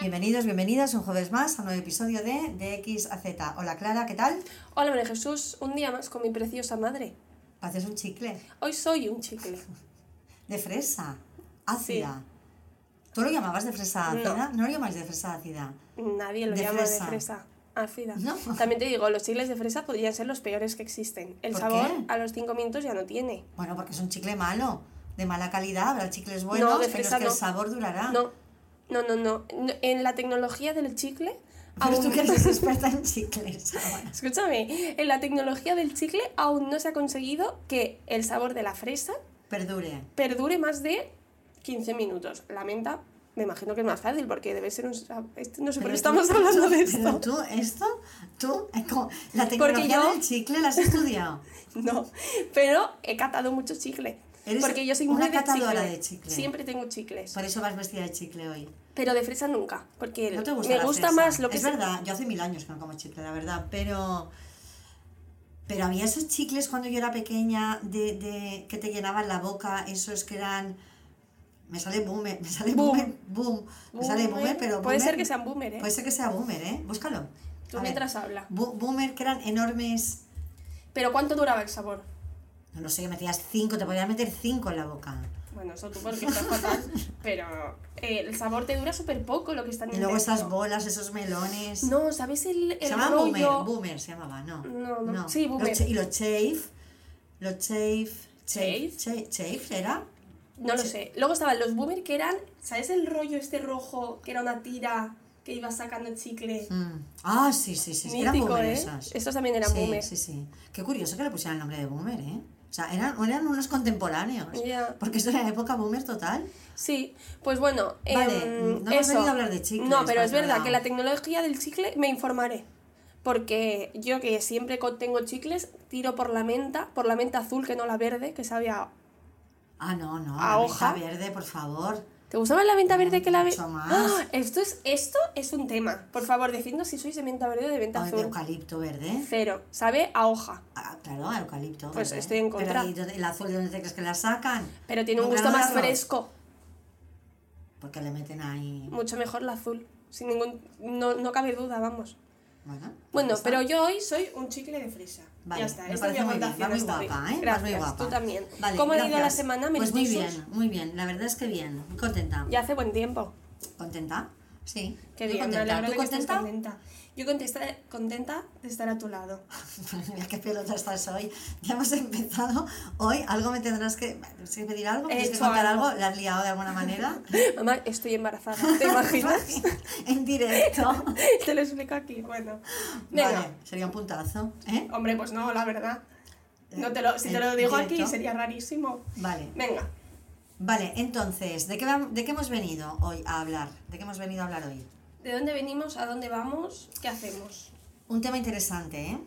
Bienvenidos, bienvenidas un jueves más a un nuevo episodio de De X a Z. Hola Clara, ¿qué tal? Hola María Jesús, un día más con mi preciosa madre. Haces un chicle Hoy soy un chicle. de fresa ácida. ¿Tú lo llamabas de fresa ácida? No, lo llamáis de fresa ácida. Nadie lo De llama fresa. de fresa. Ácida. No. También te digo, los chicles de fresa podrían ser los peores que existen. El ¿Por sabor qué? a los 5 minutos ya no tiene. Bueno, porque es un chicle malo, de mala calidad. Habrá chicles buenos No, de en los fresa que el sabor durará. No, no, no, no. En la tecnología del chicle. Pero aún- tú que eres experta en chicles. ahora. Escúchame, en la tecnología del chicle aún no se ha conseguido que el sabor de la fresa Perdure. perdure más de 15 minutos. La menta, me imagino que es más fácil porque debe ser un... No sé por Pero qué estamos tú- hablando de Pero esto. tú, esto, tú, eh, la tecnología yo- del chicle la has estudiado. No, pero he catado mucho chicle. Eres porque yo soy una muy de catadora chicle. de chicle. Siempre tengo chicles. Por eso vas vestida de chicle hoy. Pero de fresa nunca. Porque No te gusta me gusta fresa. más lo que es verdad, yo hace mil años que no como chicle, la verdad, pero pero había esos chicles cuando yo era pequeña de, de que te llenaban la boca, esos que eran me sale boomer, me sale Boom. boomer, boom, me sale boomer, pero Puede ser que sean boomer, ¿eh? Puede ser que sea boomer, ¿eh? Búscalo. Tú A ver. mientras habla. Boomer que eran enormes, Pero ¿cuánto duraba el sabor? No lo sé, que metías cinco, te podías meter cinco en la boca. Bueno, eso tú porque estás fatal. Pero eh, el sabor te dura súper poco lo que están Y luego esas bolas, esos melones. No, ¿sabes el, el se llamaba rollo? boomer, boomer se llamaba, no. No, no. Sí, boomer. Los y los chafe, los chafe, chafe, Chafe. cha- chafe era. No lo sé. Luego estaban los boomer que eran, ¿sabes el rollo este rojo que era una tira que ibas sacando el chicle? Mm. Ah, sí, sí, sí, sí, eran Mítico, boomer ¿eh? esas. Estos también eran sí, boomer. Sí, sí. Qué curioso que le pusieran el nombre de boomer, ¿eh? O sea, eran, eran unos contemporáneos. Porque esto era la época boomer total. Sí, pues bueno, Vale, em, no hemos eso. venido a hablar de chicles, No, pero es verdad que la tecnología del chicle me informaré. Porque yo que siempre tengo chicles, tiro por la menta, por la menta azul que no la verde, que sabía... Ah, no, no. A la hoja. menta verde, por favor. ¿Te gusta más la menta verde que la? Mucho más. esto, es, esto es un tema. Por favor, decidnos si sois de menta verde o de menta Ay, de azul. eucalipto verde. Cero. Sabe a hoja. Ah, claro, eucalipto. Pues verde. estoy en Pero contra. ¿y dónde- el azul de dónde te crees que la sacan? Pero tiene un ¿Un gusto más fresco. Porque le meten ahí. Mucho mejor el azul. Sin ningún... No, no cabe duda, vamos. Bueno, Bueno, pero yo hoy soy un chicle de fresa. Vale, ya está, me parece muy bien, va muy guapa, ¿eh? Vas Gracias, muy guapa. tú también. Vale, ¿Cómo ha ido la semana, Pues muy bien, muy bien. La verdad es que bien. Muy contenta. Ya hace buen tiempo. ¿Contenta? Sí. Qué Muy bien, me contenta. alegro ¿Tú de que estés contenta? contenta. Yo contesta, contenta de estar a tu lado. Mira qué pelota estás hoy. Ya hemos empezado. Hoy algo me tendrás que, ¿tienes que pedir algo. He ¿Tienes que hecho contar algo. ¿La has liado de alguna manera? Mamá, estoy embarazada. ¿Te imaginas? en directo. Te lo explico aquí. Bueno, venga. Vale, sería un puntazo. ¿eh? Hombre, pues no, la verdad. No te lo, si te lo digo aquí sería rarísimo. Vale. Venga. Vale, entonces, ¿de qué, ¿de qué hemos venido hoy a hablar? ¿De qué hemos venido a hablar hoy? ¿De dónde venimos? ¿A dónde vamos? ¿Qué hacemos? Un tema interesante, ¿eh?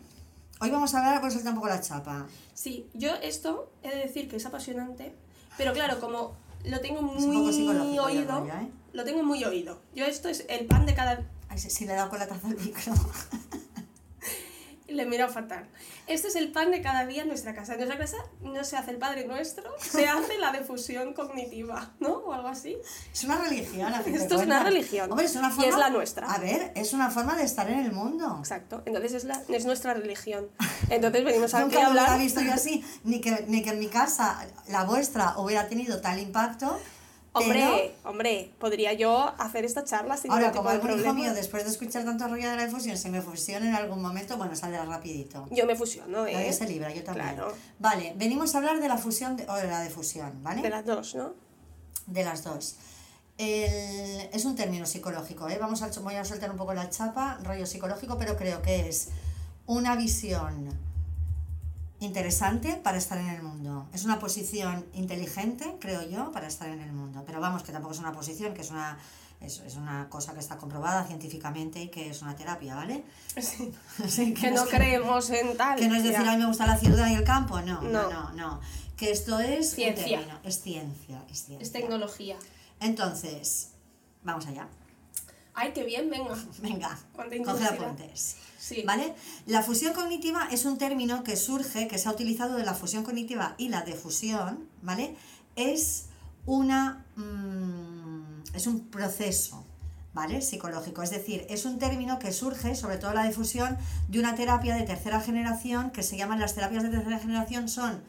Hoy vamos a hablar, por soltar un poco la chapa. Sí, yo esto he de decir que es apasionante, pero claro, como lo tengo muy ya oído, ¿eh? lo tengo muy oído. Yo esto es el pan de cada... Ay, sí, sí, le he dado con la taza al micro. Le he mirado fatal. Este es el pan de cada día en nuestra casa. En nuestra casa no se hace el Padre Nuestro, se hace la difusión cognitiva, ¿no? O algo así. Es una religión, a fin de Esto es una religión. Hombre, es una Y forma, es la nuestra. A ver, es una forma de estar en el mundo. Exacto. Entonces es, la, es nuestra religión. Entonces venimos aquí Nunca a lo hubiera hablar... visto yo así, ni que, ni que en mi casa, la vuestra, hubiera tenido tal impacto. Hombre, hombre, podría yo hacer esta charla sin ahora, ningún como tipo de algún hijo problema. mío, después de escuchar tanto rollo de la difusión, si me fusiona en algún momento, bueno, saldrá rapidito. Yo me fusiono, ¿eh? Nadie se libra, yo también. Claro. Vale, venimos a hablar de la fusión, de- o de la difusión, ¿vale? De las dos, ¿no? De las dos. El- es un término psicológico, ¿eh? Vamos a, voy a soltar un poco la chapa, rollo psicológico, pero creo que es una visión interesante para estar en el mundo. Es una posición inteligente, creo yo, para estar en el mundo. Pero vamos, que tampoco es una posición, que es una, es, es una cosa que está comprobada científicamente y que es una terapia, ¿ale? Sí. Sí, Que no es creemos en tal. que no es decir, ya. a mí me gusta la ciudad y el campo, no, no, No. no, no. Que esto es Ciencia. es ciencia, es ciencia. Es tecnología. Entonces, vamos allá. Ay, qué bien, venga. Venga, coge apuntes. Sí. ¿Vale? La fusión cognitiva es un término que surge, que se ha utilizado de la fusión cognitiva y la difusión, ¿vale? Es una mm, es un proceso ¿vale? Psicológico. Es decir, es un término que surge, sobre todo la difusión, de una terapia de tercera generación que se llaman las terapias de tercera generación, son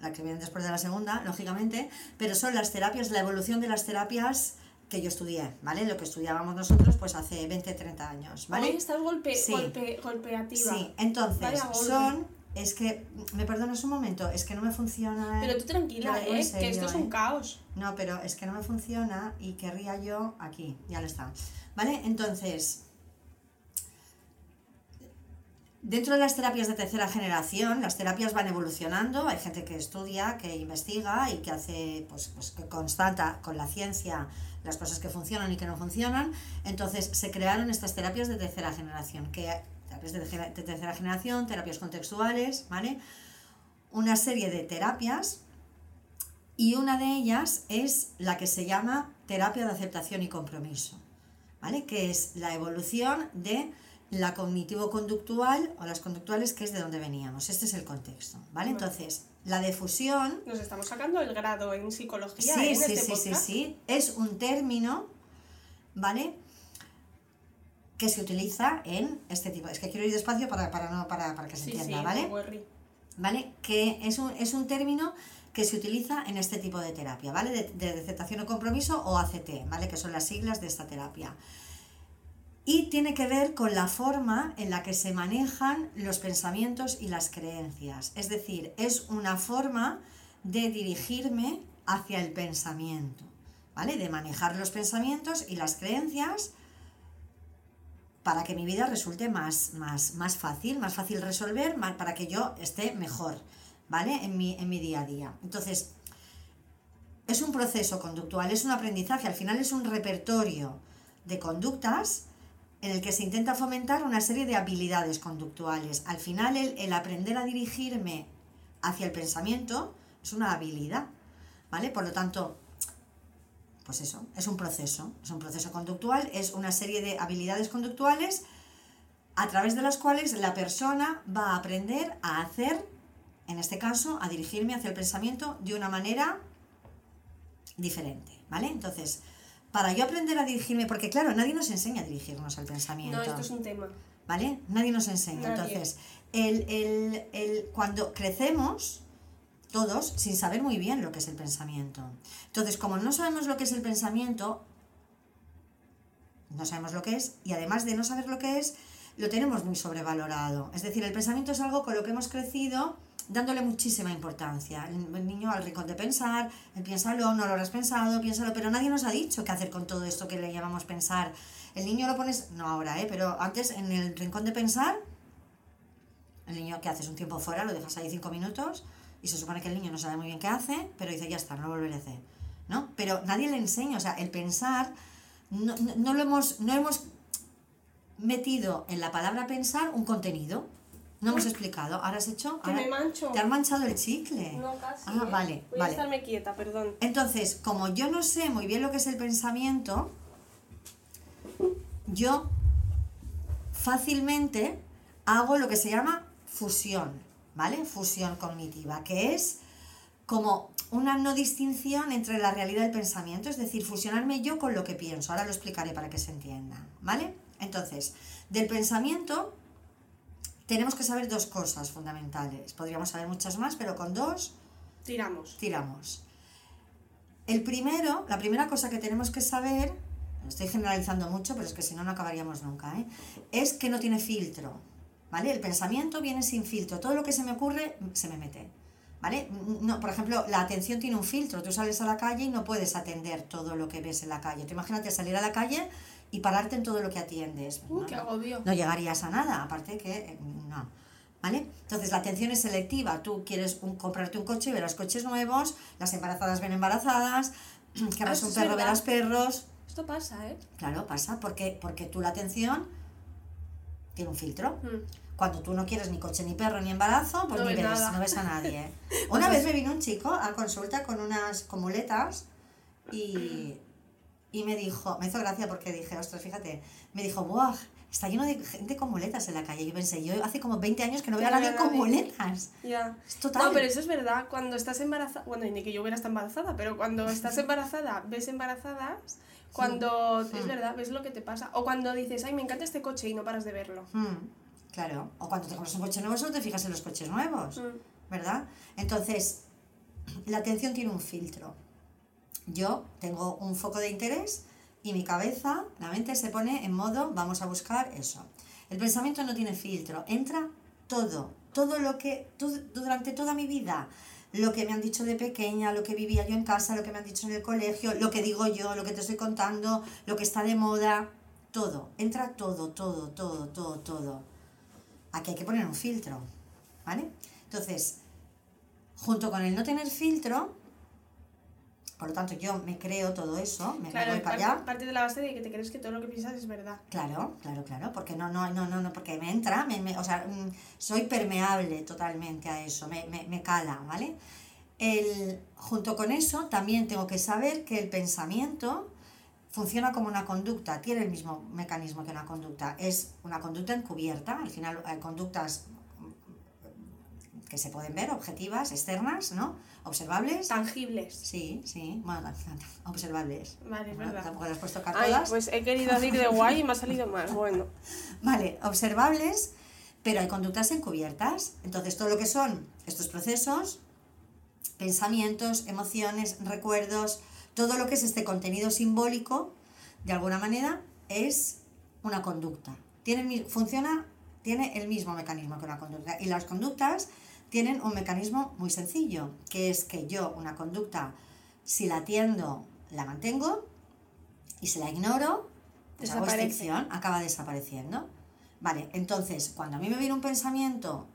la que vienen después de la segunda, lógicamente, pero son las terapias, la evolución de las terapias que yo estudié, ¿vale? Lo que estudiábamos nosotros pues hace 20, 30 años, ¿vale? Hoy estás golpe, Sí. golpe, golpeativa. Sí, entonces Vaya golpe. son, es que, me perdonas un momento, es que no me funciona... Pero tú tranquila, ¿eh? serio, que esto es ¿eh? un caos. No, pero es que no me funciona y querría yo aquí, ya lo está. ¿Vale? Entonces, dentro de las terapias de tercera generación, las terapias van evolucionando, hay gente que estudia, que investiga y que hace, pues, pues que constata con la ciencia las cosas que funcionan y que no funcionan. Entonces se crearon estas terapias de tercera generación, que terapias de, tercera- generación, terapias contextuales, ¿vale? Una serie de terapias y una de ellas es la que se llama terapia de aceptación y compromiso, ¿vale? Que es la evolución de la cognitivo-conductual o las conductuales, que es de donde veníamos. Este es el contexto, ¿vale? Entonces, la difusión Nos estamos sacando el grado en psicología Sí, ¿eh? en sí, este sí, sí, podcast. sí. Es un término, ¿vale? Que se utiliza en este tipo. Es que quiero ir despacio para, para, no, para, para que se Sí, entienda, sí, ¿vale? worry. ¿Vale? Que es un, es un término que se utiliza en este tipo de terapia, ¿vale? De, de aceptación o compromiso o ACT, ¿vale? Que son las siglas de esta terapia. Y tiene que ver con la forma en la que se manejan los pensamientos y las creencias. Es decir, es una forma de dirigirme hacia el pensamiento, ¿vale? De manejar los pensamientos y las creencias para que mi vida resulte más, más, más fácil, más fácil resolver, más- para que yo esté mejor, ¿vale? En mi, en mi día a día. Entonces, es un proceso conductual, es un aprendizaje, al final es un repertorio de conductas en el que se intenta fomentar una serie de habilidades conductuales. Al final, el, aprender a dirigirme hacia el pensamiento es una habilidad, ¿vale? Por lo tanto, pues eso, es un proceso, es un proceso conductual, es una serie de habilidades conductuales a través de las cuales la persona va a aprender a hacer, en este caso, a dirigirme hacia el pensamiento de una manera diferente, ¿vale? Entonces, para yo aprender a dirigirme, porque claro, nadie nos enseña a dirigirnos al pensamiento. No, esto es un tema. ¿vale? Nadie nos enseña. Nadie. Entonces, el, el- el- cuando crecemos, todos, sin saber muy bien lo que es el pensamiento. Entonces, como no sabemos lo que es el pensamiento, no sabemos lo que es, y además de no saber lo que es, lo tenemos muy sobrevalorado. Es decir, el pensamiento es algo con lo que hemos crecido dándole muchísima importancia. El, niño al rincón de pensar, el piénsalo, no lo habrás pensado, piénsalo, pero nadie nos ha dicho qué hacer con todo esto que le llamamos pensar. El niño lo pones, no ahora, ¿eh? pero antes en el rincón de pensar, el niño que haces un tiempo fuera, lo dejas ahí cinco minutos y se supone que el niño no sabe muy bien qué hace, pero dice, ya está, no lo volveré a hacer. ¿No? Pero nadie le enseña, o sea, el pensar, no, no- no lo hemos, no hemos metido en la palabra pensar un contenido. No hemos explicado. ¿Ahora has hecho? Que me mancho. ¿Te han manchado el chicle? No, casi. Ah, ¿eh? vale, Voy vale. a estarme quieta, perdón. Entonces, como yo no sé muy bien lo que es el pensamiento, yo fácilmente hago lo que se llama fusión, ¿vale? Fusión cognitiva, que es como una no distinción entre la realidad y el pensamiento, es decir, fusionarme yo con lo que pienso. Ahora lo explicaré para que se entienda, ¿vale? Entonces, del pensamiento tenemos que saber dos cosas fundamentales. Podríamos saber muchas más, pero con dos Tiramos. tiramos. El primero, la primera cosa que tenemos que saber, lo estoy generalizando mucho, pero es que si no, no acabaríamos nunca, ¿eh? es que no tiene filtro. ¿Vale? El pensamiento viene sin filtro. Todo lo que se me ocurre se me mete. ¿Vale? No, por ejemplo, la atención tiene un filtro. Tú sales a la calle y no puedes atender todo lo que ves en la calle. Tú imagínate salir a la calle y pararte en todo lo que atiendes. Uh, No, qué agobio. no llegarías a nada, aparte que eh, no. ¿Vale? Entonces la atención es selectiva. Tú quieres un- comprarte un coche y verás coches nuevos, las embarazadas ven embarazadas, querrás eso un perro, verás perros. Esto pasa, ¿eh? Claro, pasa, porque, porque tú la atención tiene un filtro. Mm. Cuando tú no quieres ni coche, ni perro, ni embarazo, pues No ni ves ves, nada. no ves a nadie. Una vez me vino un chico a consulta con unas con muletas y, y me dijo, me hizo gracia porque dije, ostras, fíjate, me dijo, ¡buah! está lleno de gente con muletas en la calle. Yo pensé, yo hace como 20 años que no veo a nadie con muletas. Ya. Es total. No, pero eso es verdad. Cuando estás embarazada, bueno, ni que yo hubiera estado embarazada, pero cuando estás embarazada, ves embarazadas, cuando es Mm. verdad, ves lo que te pasa. O cuando dices, ay, me encanta este coche y no paras de verlo. Mm, claro. O cuando te compras un coche nuevo, solo te fijas en los coches nuevos. Mm. ¿verdad? Entonces, la atención tiene un filtro. Yo tengo un foco de interés y mi cabeza, la mente se pone en modo, vamos a buscar eso. El pensamiento no tiene filtro, entra todo, todo lo que, durante toda mi vida, lo que me han dicho de pequeña, lo que vivía yo en casa, lo que me han dicho en el colegio, lo que digo yo, lo que te estoy contando, lo que está de moda, todo, entra todo, todo, todo, todo, todo. Aquí hay que poner un filtro, ¿vale? Entonces, junto con el no tener filtro, por lo tanto yo me creo todo eso, me, Claro, voy para allá. parte de la base de que te crees que todo lo que piensas es verdad. Claro, claro, claro, porque no, no, no, no, no porque me entra, me, me- o sea, mm, soy permeable totalmente a eso, me, me, me cala, ¿vale? El, junto con eso, también tengo que saber que el pensamiento funciona como una conducta, tiene el mismo mecanismo que una conducta, es una conducta encubierta, al final hay conductas mm, que se pueden ver, objetivas, externas, ¿no? Observables. Tangibles. Sí, sí, bueno, observables. Vale, es No, verdad. Tampoco las he puesto acá Ay, todas. pues he querido decir de guay y me ha salido mal. Bueno, Vale, observables, pero hay conductas encubiertas. Entonces, todo lo que son estos procesos, pensamientos, emociones, recuerdos, todo lo que es este contenido simbólico, de alguna manera, es una conducta. Tiene, funciona, tiene el mismo mecanismo que una conducta. Y las conductas tienen un mecanismo muy sencillo, que es que yo una conducta, si la atiendo, la mantengo, y si la ignoro, pues hago extinción, acaba desapareciendo. Vale, entonces, cuando a mí me viene un pensamiento,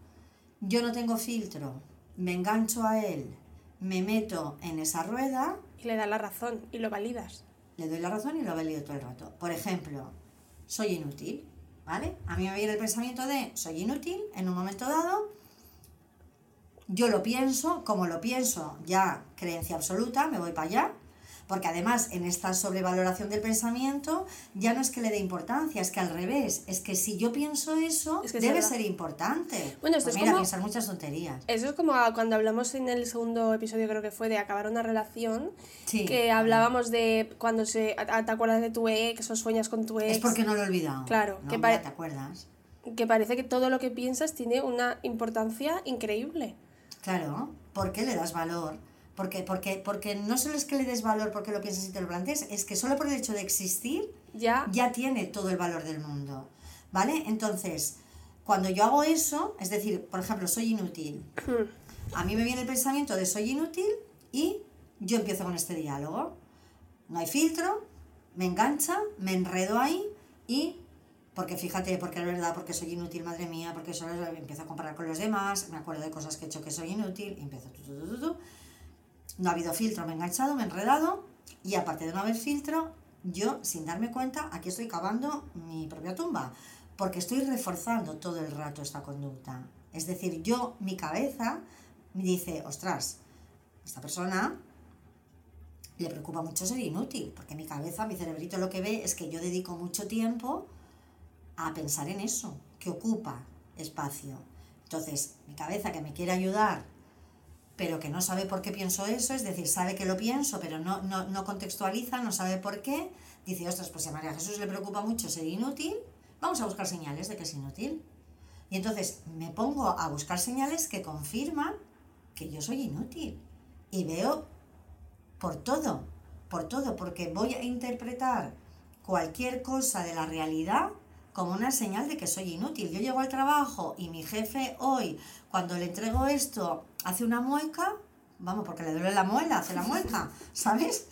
yo no tengo filtro, me engancho a él, me meto en esa rueda, y le das la razón y lo validas. le doy la razón y lo valido todo el rato. Por ejemplo, soy inútil, ¿vale? A mí me viene el pensamiento de soy inútil en un momento dado, yo lo pienso, como lo pienso, ya creencia absoluta, me voy para allá, porque además en esta sobrevaloración del pensamiento ya no es que le dé importancia, es que al revés, es que si yo pienso eso, Es que es debe ser importante. Bueno, esto Pues es mira, como- pensar muchas tonterías. Eso es como cuando hablamos en el segundo episodio, creo que fue, de acabar una relación, Sí. que hablábamos de cuando se, a- te acuerdas de tu ex o sueñas con tu ex, Es porque no lo he olvidado. Claro, no, que mira, ¿te acuerdas? que parece que todo lo que piensas tiene una importancia increíble. Claro, ¿por qué le das valor? Porque, porque, porque no solo es que le des valor porque lo piensas y te lo plantees, es que solo por el hecho de existir Ya, ya tiene todo el valor del mundo. ¿Vale? Entonces, cuando yo hago eso, es decir, por ejemplo, soy inútil. A mí me viene el pensamiento de soy inútil y yo empiezo con este diálogo. No hay filtro, me engancha, me enredo ahí y porque fíjate, porque es verdad, porque soy inútil, madre mía, porque solo empiezo a comparar con los demás, me acuerdo de cosas que he hecho que soy inútil, y empiezo tu, tu, tu. No ha habido filtro, me he enganchado, me he enredado y aparte de no haber filtro, yo sin darme cuenta, aquí estoy cavando mi propia tumba, porque estoy reforzando todo el rato esta conducta. Es decir, yo, mi cabeza, me dice, ostras, esta persona le preocupa mucho ser inútil, porque mi cabeza, mi cerebrito lo que ve es que yo dedico mucho tiempo a pensar en eso, que ocupa espacio. Entonces, mi cabeza que me quiere ayudar, pero que no sabe por qué pienso eso, es decir, sabe que lo pienso, pero no, no, no contextualiza, no sabe por qué, dice, ostras, pues si a María Jesús le preocupa mucho ser inútil, vamos a buscar señales de que es inútil. Y entonces me pongo a buscar señales que confirman que yo soy inútil. Y veo por todo, por todo, porque voy a interpretar cualquier cosa de la realidad como una señal de que soy inútil. Yo llego al trabajo y mi jefe hoy, cuando le entrego esto, hace una mueca, vamos, porque le duele la muela, hace la mueca, ¿sabes?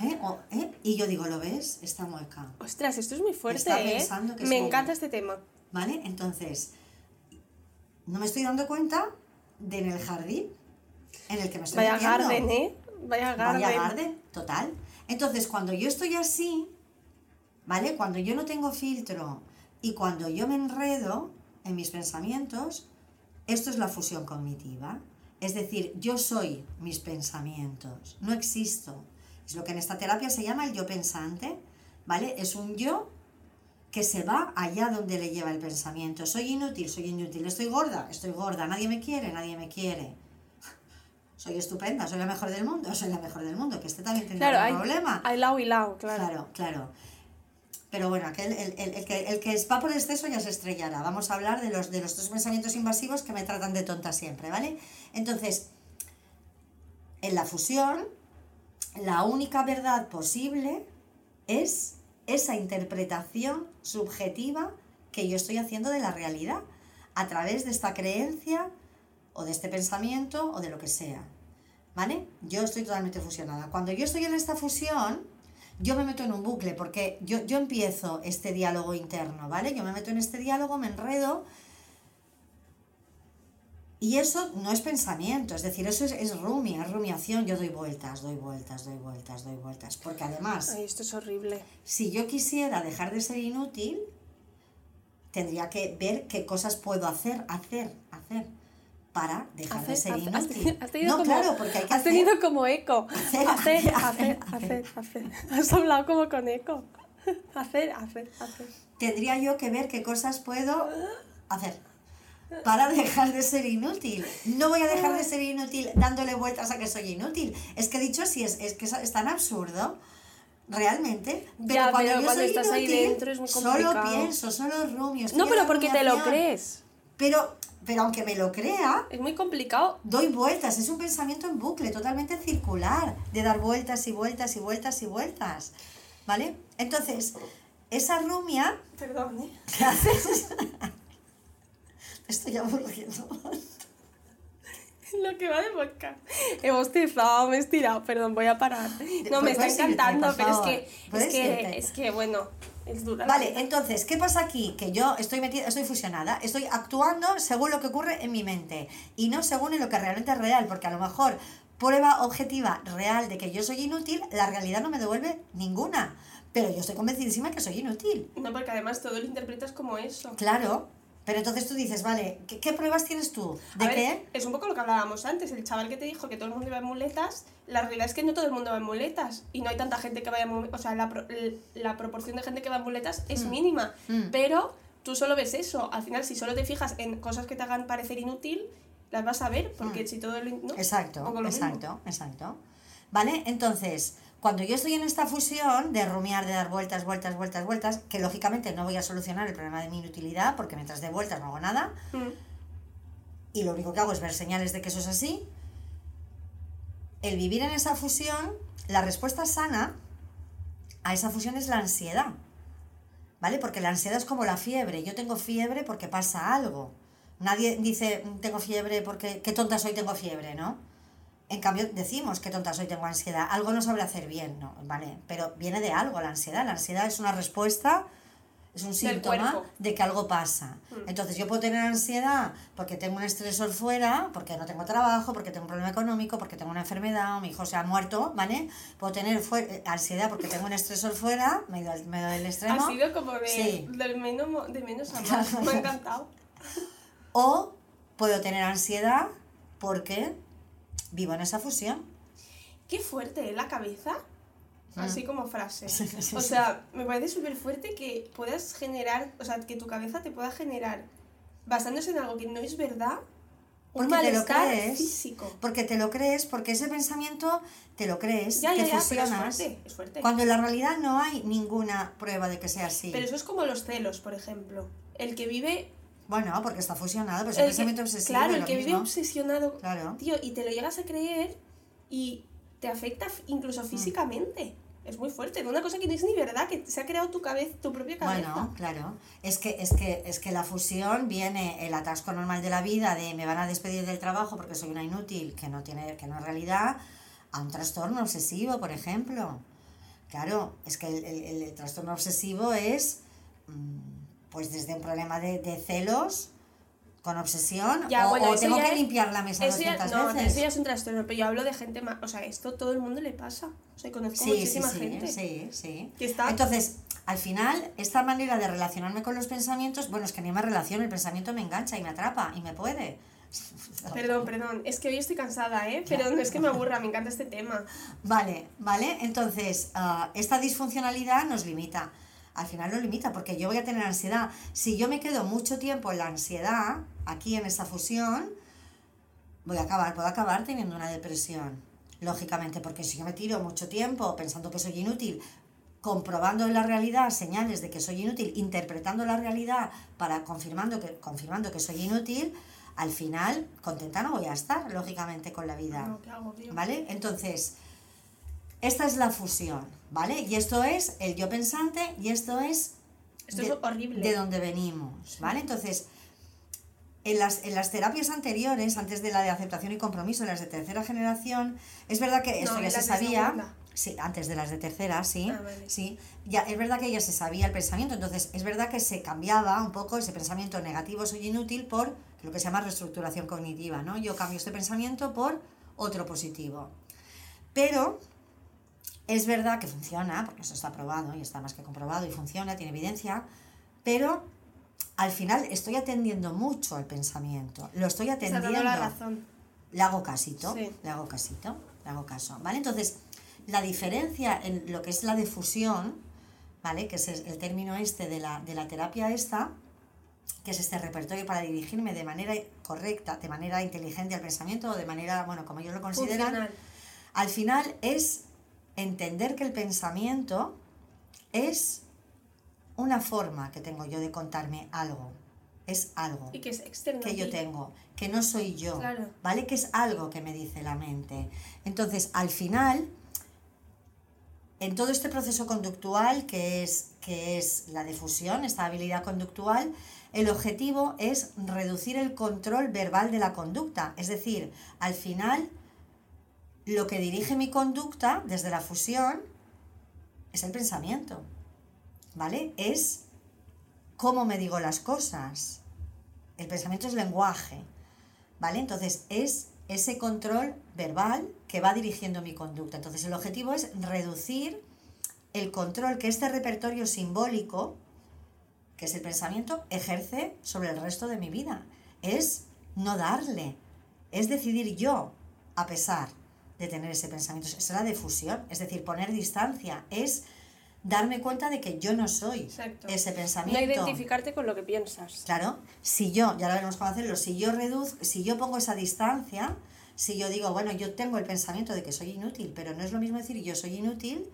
¿Eh? O- ¿eh? Y yo digo, ¿lo ves? Esta mueca. ostras, esto es muy fuerte, Está ¿eh? pensando que Me soy- encanta este tema. ¿Vale? Entonces, no me estoy dando cuenta de en el jardín en el que me estoy Vaya metiendo. garden, ¿eh? Vaya garden. Vaya garden, total. Entonces, cuando yo estoy así, ¿vale? Cuando yo no tengo filtro y cuando yo me enredo en mis pensamientos, esto es la fusión cognitiva. Es decir, yo soy mis pensamientos, no existo. Es lo que en esta terapia se llama el yo pensante, ¿vale? Es un yo que se va allá donde le lleva el pensamiento. Soy inútil, soy inútil. Estoy gorda, estoy gorda. Nadie me quiere, nadie me quiere. Soy estupenda, soy la mejor del mundo, soy la mejor del mundo. Que este también tendrá Claro, un hay, problema. hay lado y lado, claro. Claro, claro. Pero bueno, aquel, el, el- que, el que va por exceso ya se estrellará. Vamos a hablar de los, de los tres pensamientos invasivos que me tratan de tonta siempre, ¿vale? Entonces, en la fusión, la única verdad posible es esa interpretación subjetiva que yo estoy haciendo de la realidad a través de esta creencia o de este pensamiento o de lo que sea. ¿Vale? Yo estoy totalmente fusionada. Cuando yo estoy en esta fusión, yo me meto en un bucle porque yo, yo empiezo este diálogo interno, ¿vale? Yo me meto en este diálogo, me enredo y eso no es pensamiento, es decir, eso es, es rumia, es rumiación. Yo doy vueltas, doy vueltas, doy vueltas, doy vueltas. Porque además, Ay, esto es horrible. si yo quisiera dejar de ser inútil, tendría que ver qué cosas puedo hacer, hacer, hacer para dejar de ser hacer- inútil. has tenido no, como- claro, porque hay que Has hacer. tenido como eco. Hacer, Hacer, hacer, hacer. Has hablado como con eco. Hacer, hacer, hacer. Tendría yo que ver qué cosas puedo hacer para dejar de ser inútil. No voy a dejar de ser inútil dándole vueltas a que soy inútil. Es que dicho así, es, es que es tan absurdo. Realmente, pero Ya, cuando pero yo cuando soy estás ahí inútil, dentro es muy solo complicado. pienso, solo rumio. estoy No, pero porque te lo crees. Pero, pero aunque me lo crea, Es muy complicado. doy vueltas, es un pensamiento en bucle, totalmente circular, de dar vueltas y vueltas y vueltas y vueltas. ¿Vale? Entonces, esa rumia, Perdón, ¿eh? ¿qué haces? Estoy aburriendo. Lo que va de podcast. He bostezado, me he estirado. Perdón, voy a parar. No, me está encantando, pero es que, es que, es que, bueno, es dura. Vale, entonces, ¿qué pasa aquí? Que yo estoy metida, estoy fusionada, estoy actuando según lo que ocurre en mi mente y no según en lo que realmente es real, porque a lo mejor prueba objetiva real de que yo soy inútil, la realidad no me devuelve ninguna. Pero yo estoy convencidísima que soy inútil. No, porque además todo lo interpretas como eso. Claro. Pero entonces tú dices, vale, ¿qué, qué pruebas tienes tú? ¿De ver, qué? Es un poco lo que hablábamos antes. El chaval que te dijo que todo el mundo iba en muletas, la realidad es que no todo el mundo va en muletas. Y no hay tanta gente que vaya en muletas. O sea, la, pro- la proporción de gente que va en muletas es mínima. Mm. Pero tú solo ves eso. Al final, si solo te fijas en cosas que te hagan parecer inútil, las vas a ver. Porque si todo lo. ¿no? Mm. Exacto, mismo. exacto, exacto. ¿Vale? Entonces, cuando yo estoy en esta fusión de rumiar, de dar vueltas, vueltas, vueltas, vueltas, que lógicamente no voy a solucionar el problema de mi inutilidad, porque mientras de vueltas no hago nada, Mm. y lo único que hago es ver señales de que eso es así, el vivir en esa fusión, la respuesta sana a esa fusión es la ansiedad. ¿Vale? Porque la ansiedad es como la fiebre. Yo tengo fiebre porque pasa algo. Nadie dice, "Mm, tengo fiebre porque qué tonta soy, tengo fiebre, ¿no? En cambio, decimos que tonta soy, tengo ansiedad. Algo no sabe hacer bien, ¿no? ¿Vale? Pero viene de algo la ansiedad. La ansiedad es una respuesta, es un síntoma de que algo pasa. Entonces yo puedo tener ansiedad porque tengo un estresor fuera, porque no tengo trabajo, porque tengo un problema económico, porque tengo una enfermedad o mi hijo se ha muerto, ¿vale? Puedo tener eh, ansiedad porque tengo un estresor fuera, medio, medio del extremo. Ha sido como de, Sí. del menos, de menos a más. Me ha encantado. O puedo tener ansiedad porque vivo en esa fusión. Qué fuerte, ¿eh? La cabeza. Así como frase. Ah. Sí, sí, O sea, me parece súper fuerte que puedas generar, o sea, que tu cabeza te pueda generar, basándose en algo que no es verdad, un Porque te lo crees. físico. Porque te lo crees, porque ese pensamiento te lo crees, Ya, te ya, ya, pero es fusionas. fuerte, es fuerte. Cuando en la realidad no hay ninguna prueba de que sea así. Pero eso es como los celos, por ejemplo. El que vive... Bueno, porque está fusionado, pues es el un que- pensamiento obsesivo. claro, el que vive mismo. obsesionado, Claro. tío, y te lo llegas a creer y te afecta incluso Mm. físicamente. Es muy fuerte, de una cosa que no es ni verdad, que se ha creado tu cabeza, tu propia cabeza. Bueno, claro. Es que, es que, es que la fusión viene el atasco normal de la vida de me van a despedir del trabajo porque soy una inútil, que no tiene, que no es realidad, a un trastorno obsesivo, por ejemplo. Claro, es que el, el- el trastorno obsesivo es mm, pues desde un problema de, de celos con obsesión Ya, o, bueno, o tengo ya que es- limpiar la mesa Eso ya, 200 no, pero veces. eso ya es un trastorno, pero yo hablo de gente más, o sea, esto todo el mundo le pasa. O sea, conozco Sí, sí, muchísima sí, gente. sí, sí. Que está- Entonces, al final, esta manera de relacionarme con los pensamientos, bueno, es que ni me relaciono, el pensamiento me engancha y me atrapa y me puede. Perdón, perdón, es que hoy estoy cansada, ¿eh? Pero no es que me aburra, me encanta este tema. Vale, vale. Entonces, ah, esta disfuncionalidad nos limita. Al final lo limita, porque yo voy a tener ansiedad. Si yo me quedo mucho tiempo en la ansiedad, aquí en esa fusión, voy a acabar, puedo acabar teniendo una depresión, lógicamente, porque si yo me tiro mucho tiempo pensando que soy inútil, comprobando en la realidad señales de que soy inútil, interpretando la realidad para confirmando que, confirmando que soy inútil, al final contenta no voy a estar, lógicamente, con la vida. No. ¿Vale? Entonces, esta es la fusión, ¿vale? Y esto es el yo pensante y esto es Esto de, es horrible. de donde venimos, ¿vale? Entonces, en las, en las terapias anteriores, antes de la de aceptación y compromiso, las de tercera generación, es verdad que esto No, ya en se sabía. Sí, antes de las de tercera, sí. Ah, vale. Sí, ya es verdad que ya se sabía el pensamiento, entonces es verdad que se cambiaba un poco ese pensamiento negativo, soy inútil, por lo que se llama reestructuración cognitiva, ¿no? Yo cambio este pensamiento por otro positivo. Pero es verdad que funciona, porque eso está probado y está más que comprobado y funciona, tiene evidencia, pero al final estoy atendiendo mucho al pensamiento, lo estoy atendiendo la razón. le hago casito, Sí. le hago casito, le hago caso, ¿vale? Entonces, la diferencia en lo que es la difusión, ¿vale? Que es el término este de la, de la terapia esta, que es este repertorio para dirigirme de manera correcta, de manera inteligente al pensamiento o de manera, bueno, como ellos lo Funcional. al final es entender que el pensamiento es una forma que tengo yo de contarme algo, es algo Y que es externo. que a yo tengo, que no soy yo, Claro. ¿vale? Que es algo que me dice la mente. Entonces, al final, en todo este proceso conductual, que es, que es la difusión, esta habilidad conductual, el objetivo es reducir el control verbal de la conducta. Es decir, al final, lo que dirige mi conducta desde la fusión es el pensamiento, ¿vale? Es cómo me digo las cosas. El pensamiento es lenguaje, ¿vale? Entonces es ese control verbal que va dirigiendo mi conducta. Entonces el objetivo es reducir el control que este repertorio simbólico, que es el pensamiento, ejerce sobre el resto de mi vida. Es no darle, es decidir yo, a pesar de tener ese pensamiento. Es la difusión, es decir, poner distancia, es darme cuenta de que yo no soy Exacto. ese No pensamiento. identificarte con lo que piensas. Claro, si yo, ya lo veremos cómo hacerlo, si yo reduzco, si yo pongo esa distancia, si yo digo, bueno, yo tengo el pensamiento de que soy inútil, pero no es lo mismo decir yo soy inútil,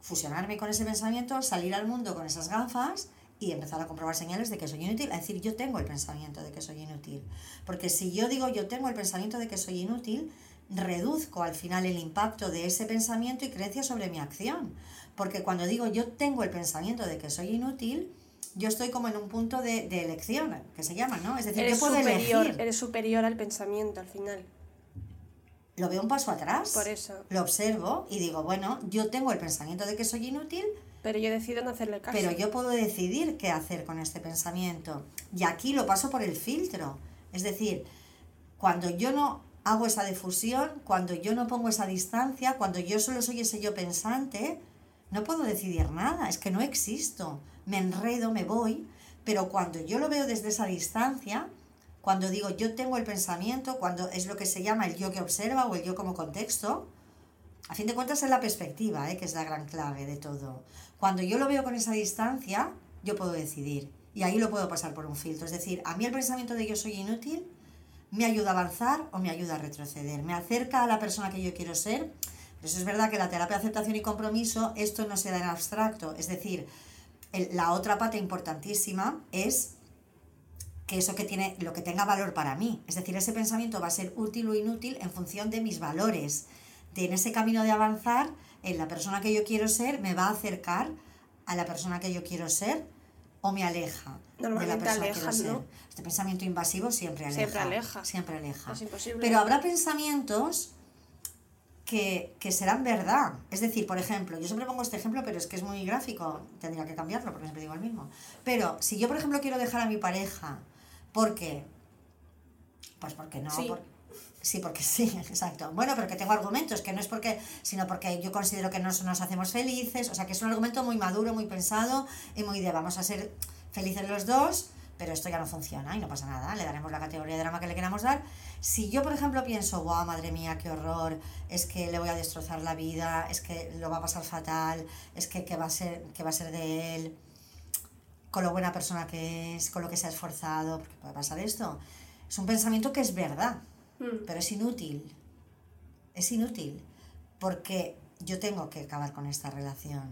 fusionarme con ese pensamiento, salir al mundo con esas gafas y empezar a comprobar señales de que soy inútil, a decir yo tengo el pensamiento de que soy inútil. Porque si yo digo yo tengo el pensamiento de que soy inútil, reduzco al final el impacto de ese pensamiento y creencia sobre mi acción. Porque cuando digo yo tengo el pensamiento de que soy inútil, yo estoy como en un punto de, de elección, que se llama, ¿no? Es decir, Eres yo puedo superior, elegir. eres superior al pensamiento al final. Lo veo un paso atrás. Por eso. Lo observo y digo, bueno, yo tengo el pensamiento de que soy inútil, Pero yo decido no hacerle caso. pero yo puedo decidir qué hacer con este pensamiento. Y aquí lo paso por el filtro. Es decir, cuando yo no hago esa difusión, cuando yo no pongo esa distancia, cuando yo solo soy ese yo pensante, no puedo decidir nada, es que no existo. Me enredo, me voy, pero cuando yo lo veo desde esa distancia, cuando digo yo tengo el pensamiento, cuando es lo que se llama el yo que observa o el yo como contexto, a fin de cuentas es la perspectiva, ¿eh? que es la gran clave de todo. Cuando yo lo veo con esa distancia, yo puedo decidir. Y ahí lo puedo pasar por un filtro. Es decir, a mí el pensamiento de yo soy inútil me ayuda a avanzar o me ayuda a retroceder. Me acerca a la persona que yo quiero ser. Eso es verdad que la terapia de aceptación y compromiso, esto no se da en abstracto. Es decir, la otra pata importantísima es que eso que tiene, lo que tenga valor para mí. Es decir, ese pensamiento va a ser útil o inútil en función de mis valores. De en ese camino de avanzar, en la persona que yo quiero ser, me va a acercar a la persona que yo quiero ser o me aleja Normalmente persona que alejan, ¿no? Este pensamiento invasivo siempre aleja. Siempre aleja. Siempre aleja. Es imposible. Pero habrá pensamientos que, que serán verdad. Es decir, por ejemplo, yo siempre pongo este ejemplo, pero es que es muy gráfico, tendría que cambiarlo porque siempre digo el mismo. Pero si yo, por ejemplo, quiero dejar a mi pareja porque... Pues porque no. Sí. por- sí, porque sí, exacto. Bueno, pero que tengo argumentos, que no es porque, sino porque yo considero que nos, nos hacemos felices, o sea, que es un argumento muy maduro, muy pensado y muy de vamos a ser felices los dos, pero esto ya no funciona y no pasa nada, le daremos la categoría de drama que le queramos dar. Si yo, por ejemplo, pienso, wow, madre mía, qué horror, es que le voy a destrozar la vida, es que lo va a pasar fatal, es que qué va a ser, qué va a ser de él, con lo buena persona que es, con lo que se ha esforzado, porque puede pasar esto. Es un pensamiento que es verdad, Mm. pero es inútil. Es inútil, porque yo tengo que acabar con esta relación.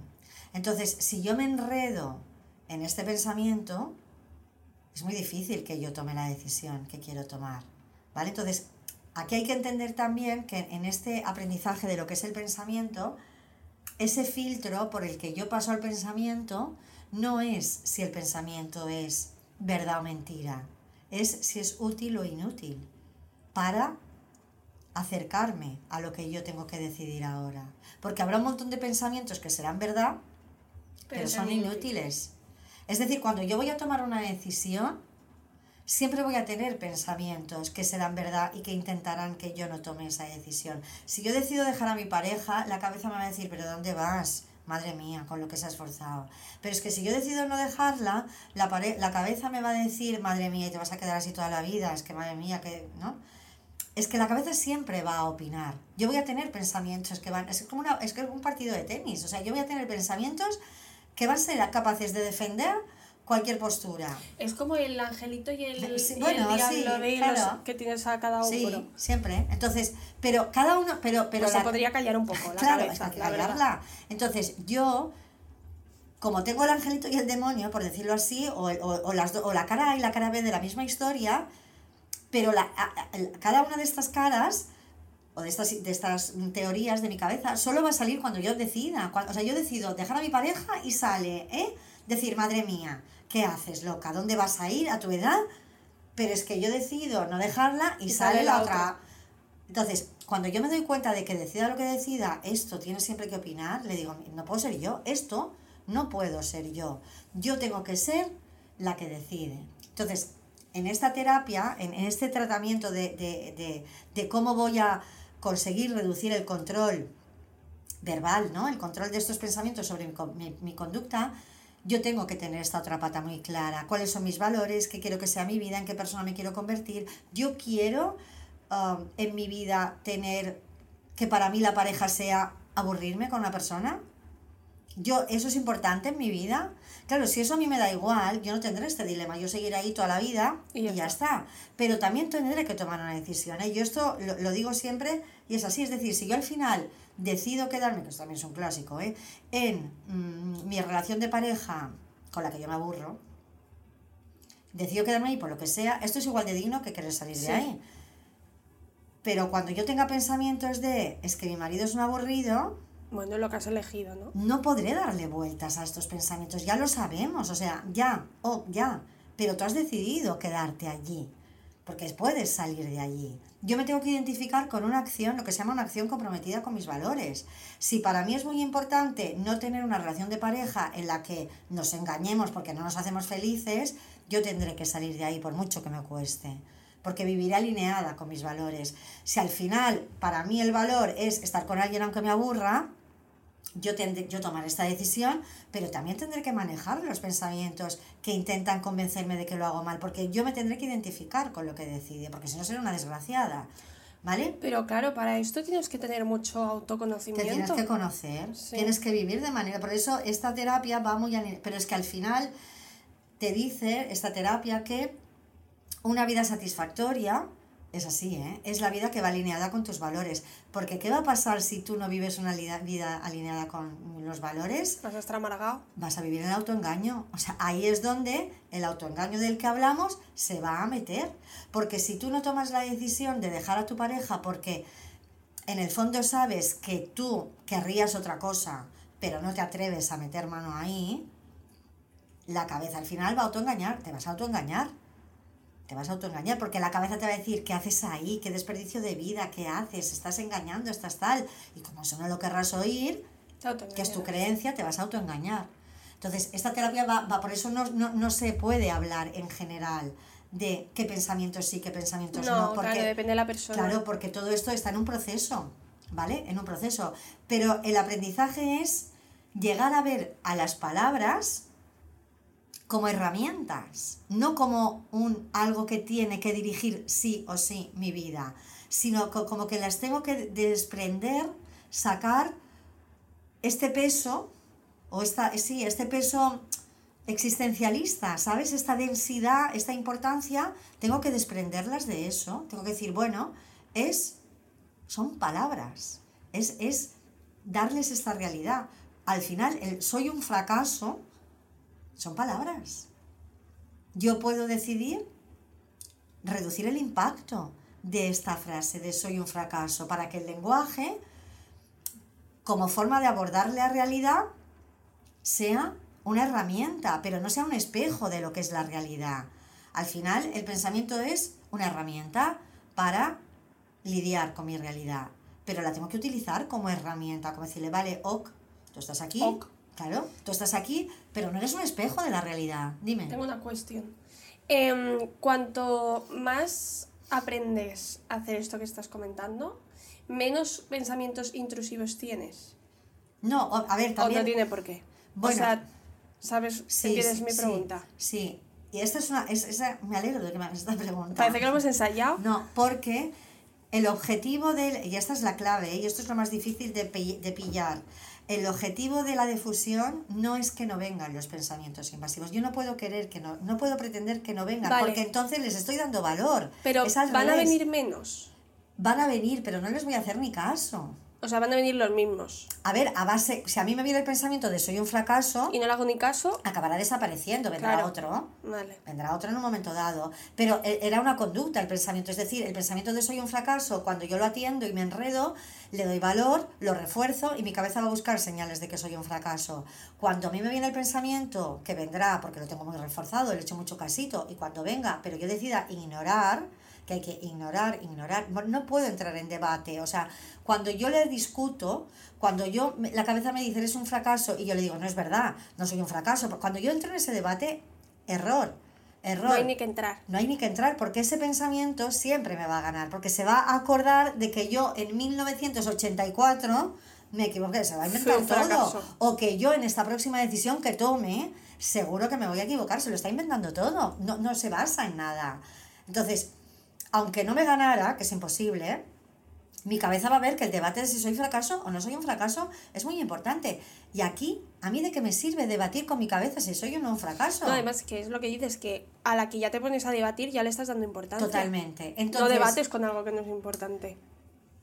Entonces, si yo me enredo en este pensamiento, es muy difícil que yo tome la decisión que quiero tomar. ¿Vale? Entonces, aquí hay que entender también que en este aprendizaje de lo que es el pensamiento, ese filtro por el que yo paso al pensamiento no es si el pensamiento es verdad o mentira, es si es útil o inútil para acercarme a lo que yo tengo que decidir ahora. Porque habrá un montón de pensamientos que serán verdad, pero, son sean inútiles. Es decir, cuando yo voy a tomar una decisión, siempre voy a tener pensamientos que serán verdad y que intentarán que yo no tome esa decisión. Si yo decido dejar a mi pareja, la cabeza me va a decir, pero ¿dónde vas? Madre mía, con lo que se ha esforzado. Pero es que si yo decido no dejarla, la, la cabeza me va a decir, madre mía, y te vas a quedar así toda la vida, es que madre mía, que, ¿no? Es que la cabeza siempre va a opinar. Yo voy a tener pensamientos que van, es como una, es que un partido de tenis, o sea, yo voy a tener pensamientos que van a ser capaces de defender cualquier postura. Es como el angelito y el, Sí, y bueno, el diablo sí, de claro. los que tienes a cada uno. Sí, siempre. Entonces, pero cada uno, pero, pero Pues la- se podría callar un poco la claro, cabeza, hay que la verdad. Entonces, yo, como tengo el angelito y el demonio, por decirlo así, o, o- o las, do- o la cara A y la cara B de la misma historia, pero la, a- a- el- cada una de estas caras o de estas, de estas teorías de mi cabeza solo va a salir cuando yo decida. Cuando, o sea, yo decido dejar a mi pareja y sale, ¿eh? Decir, madre mía, ¿qué haces, loca? ¿Dónde vas a ir a tu edad? Pero es que yo decido no dejarla y, Y sale, sale la otra. otra. Entonces, cuando yo me doy cuenta de que decida lo que decida, esto tiene siempre que opinar, le digo, no puedo ser yo, esto no puedo ser yo. Yo tengo que ser la que decide. Entonces, en esta terapia, en, en este tratamiento de, de- de- de cómo voy a conseguir reducir el control verbal, ¿no? El control de estos pensamientos sobre mi, mi conducta, yo tengo que tener esta otra pata muy clara. ¿Cuáles son mis valores? ¿Qué quiero que sea mi vida? ¿En qué persona me quiero convertir? Yo quiero um, en mi vida tener que para mí la pareja sea aburrirme con una persona. Yo, eso es importante en mi vida. Claro, si eso a mí me da igual, yo no tendré este dilema. Yo seguiré ahí toda la vida y Y ya, ya está. Pero también tendré que tomar una decisión. ¿eh? Yo esto lo, lo digo siempre y es así. Es decir, si yo al final decido quedarme, que esto también es un clásico, ¿eh? en mm, mi relación de pareja con la que yo me aburro, decido quedarme ahí por lo que sea, esto es igual de digno que querer salir Sí. de ahí. Pero cuando yo tenga pensamientos de es que mi marido es un aburrido, Bueno, lo que has elegido, ¿no? no podré darle vueltas a estos pensamientos, ya lo sabemos, o sea, ya, oh, ya, pero tú has decidido quedarte allí, porque puedes salir de allí. Yo me tengo que identificar con una acción, lo que se llama una acción comprometida con mis valores. Si para mí es muy importante no tener una relación de pareja en la que nos engañemos porque no nos hacemos felices, yo tendré que salir de ahí por mucho que me cueste porque viviré alineada con mis valores. Si al final para mí el valor es estar con alguien aunque me aburra, yo, tendré, yo tomaré esta decisión, pero también tendré que manejar los pensamientos que intentan convencerme de que lo hago mal, porque yo me tendré que identificar con lo que decide, porque si no seré una desgraciada, ¿vale? Pero claro, para esto tienes que tener mucho Te autoconocimiento. tienes que conocer, Sí. tienes que vivir de manera, por eso esta terapia va muy pero es que al final te dice esta terapia que una vida satisfactoria es así, ¿eh? Es la vida que va alineada con tus valores. Porque ¿qué va a pasar si tú no vives una vida alineada con los valores? Vas a estar amargado. Vas a vivir en el autoengaño. O sea, ahí es donde el autoengaño del que hablamos se va a meter. Porque si tú no tomas la decisión de dejar a tu pareja porque en el fondo sabes que tú querrías otra cosa, pero no te atreves a meter mano ahí, la cabeza al final va a autoengañar, te vas a autoengañar. Te vas a autoengañar porque la cabeza te va a decir, ¿qué haces ahí? ¿Qué desperdicio de vida? ¿Qué haces? Estás engañando, estás tal. Y como eso no lo querrás oír, que es tu creencia, te vas a autoengañar. Entonces, esta terapia va, va por eso no, no, no se puede hablar en general de qué pensamientos sí, qué pensamientos no, No, porque claro, depende de la persona. Claro, porque todo esto está en un proceso, ¿vale? En un proceso. Pero el aprendizaje es llegar a ver a las palabras como herramientas, no como un algo que tiene que dirigir sí o sí mi vida, sino como que las tengo que desprender, sacar este peso, o esta, sí, este peso existencialista, ¿sabes? Esta densidad, esta importancia, tengo que desprenderlas de eso, tengo que decir, bueno, es, son palabras, es, es darles esta realidad. Al final, soy un fracaso son palabras. Yo puedo decidir reducir el impacto de esta frase de soy un fracaso para que el lenguaje, como forma de abordar la realidad, sea una herramienta, pero no sea un espejo de lo que es la realidad. Al final, el pensamiento es una herramienta para lidiar con mi realidad, pero la tengo que utilizar como herramienta, como decirle, vale, ok, tú estás aquí, ok Claro, tú estás aquí, pero no eres un espejo de la realidad. Dime. Tengo una cuestión. Eh, cuanto más aprendes a hacer esto que estás comentando, menos pensamientos intrusivos tienes. No, a ver, también... O no tiene por qué. Bueno, o sea, ¿sabes? Sí, ¿Entiendes mi pregunta? Sí, Y esta es una... Es, me alegro de que me hagas esta pregunta. Parece que lo hemos ensayado. No, porque el objetivo del... Y esta es la clave, ¿eh? y esto es lo más difícil de, de pillar el objetivo de la difusión no es que no vengan los pensamientos invasivos. Yo no puedo querer que no, no puedo pretender que no vengan, porque entonces les estoy dando valor. Pero van a venir menos. Van a venir, pero no les voy a hacer ni caso. O sea, van a venir los mismos. A ver, a base, si a mí me viene el pensamiento de soy un fracaso... Y no le hago ni caso... Acabará desapareciendo, vendrá otro. Vale. Vendrá otro en un momento dado. Pero e, era una conducta el pensamiento, es decir, el pensamiento de soy un fracaso, cuando yo lo atiendo y me enredo, le doy valor, lo refuerzo y mi cabeza va a buscar señales de que soy un fracaso. Cuando a mí me viene el pensamiento, que vendrá porque lo tengo muy reforzado, le he hecho mucho casito, y cuando venga, pero yo decida ignorar que hay que ignorar, ignorar. No puedo entrar en debate. O sea, cuando yo le discuto, cuando yo, la cabeza me dice, eres un fracaso, y yo le digo, no es verdad, no soy un fracaso. Cuando yo entro en ese debate, error. Error. No hay ni que entrar. No hay ni que entrar porque ese pensamiento siempre me va a ganar, porque se va a acordar de que yo en 1984 me equivoqué, se va a inventar todo. O que yo en esta próxima decisión que tome, seguro que me voy a equivocar, se lo está inventando todo. No, no se basa en nada. Entonces, aunque no me ganara, que es imposible, mi cabeza va a ver que el debate de si soy fracaso o no soy un fracaso es muy importante. Y aquí, ¿a mí de qué me sirve debatir con mi cabeza si soy o no un fracaso? No, además, que es lo que dices, que a la que ya te pones a debatir ya le estás dando importancia. Totalmente. Entonces, no debates con algo que no es importante.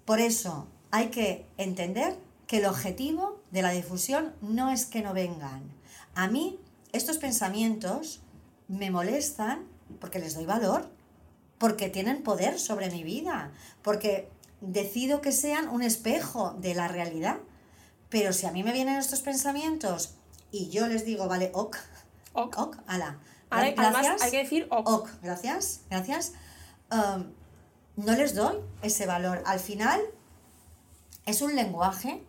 Por eso, hay que entender que el objetivo de la difusión no es que no vengan. A mí, estos pensamientos me molestan porque les doy valor porque tienen poder sobre mi vida, porque decido que sean un espejo de la realidad. Pero si a mí me vienen estos pensamientos y yo les digo, vale, ok, ok, ok, ala. gracias, hay que decir ok. Ok, gracias, gracias. Um, no les doy ese valor. Al final es un lenguaje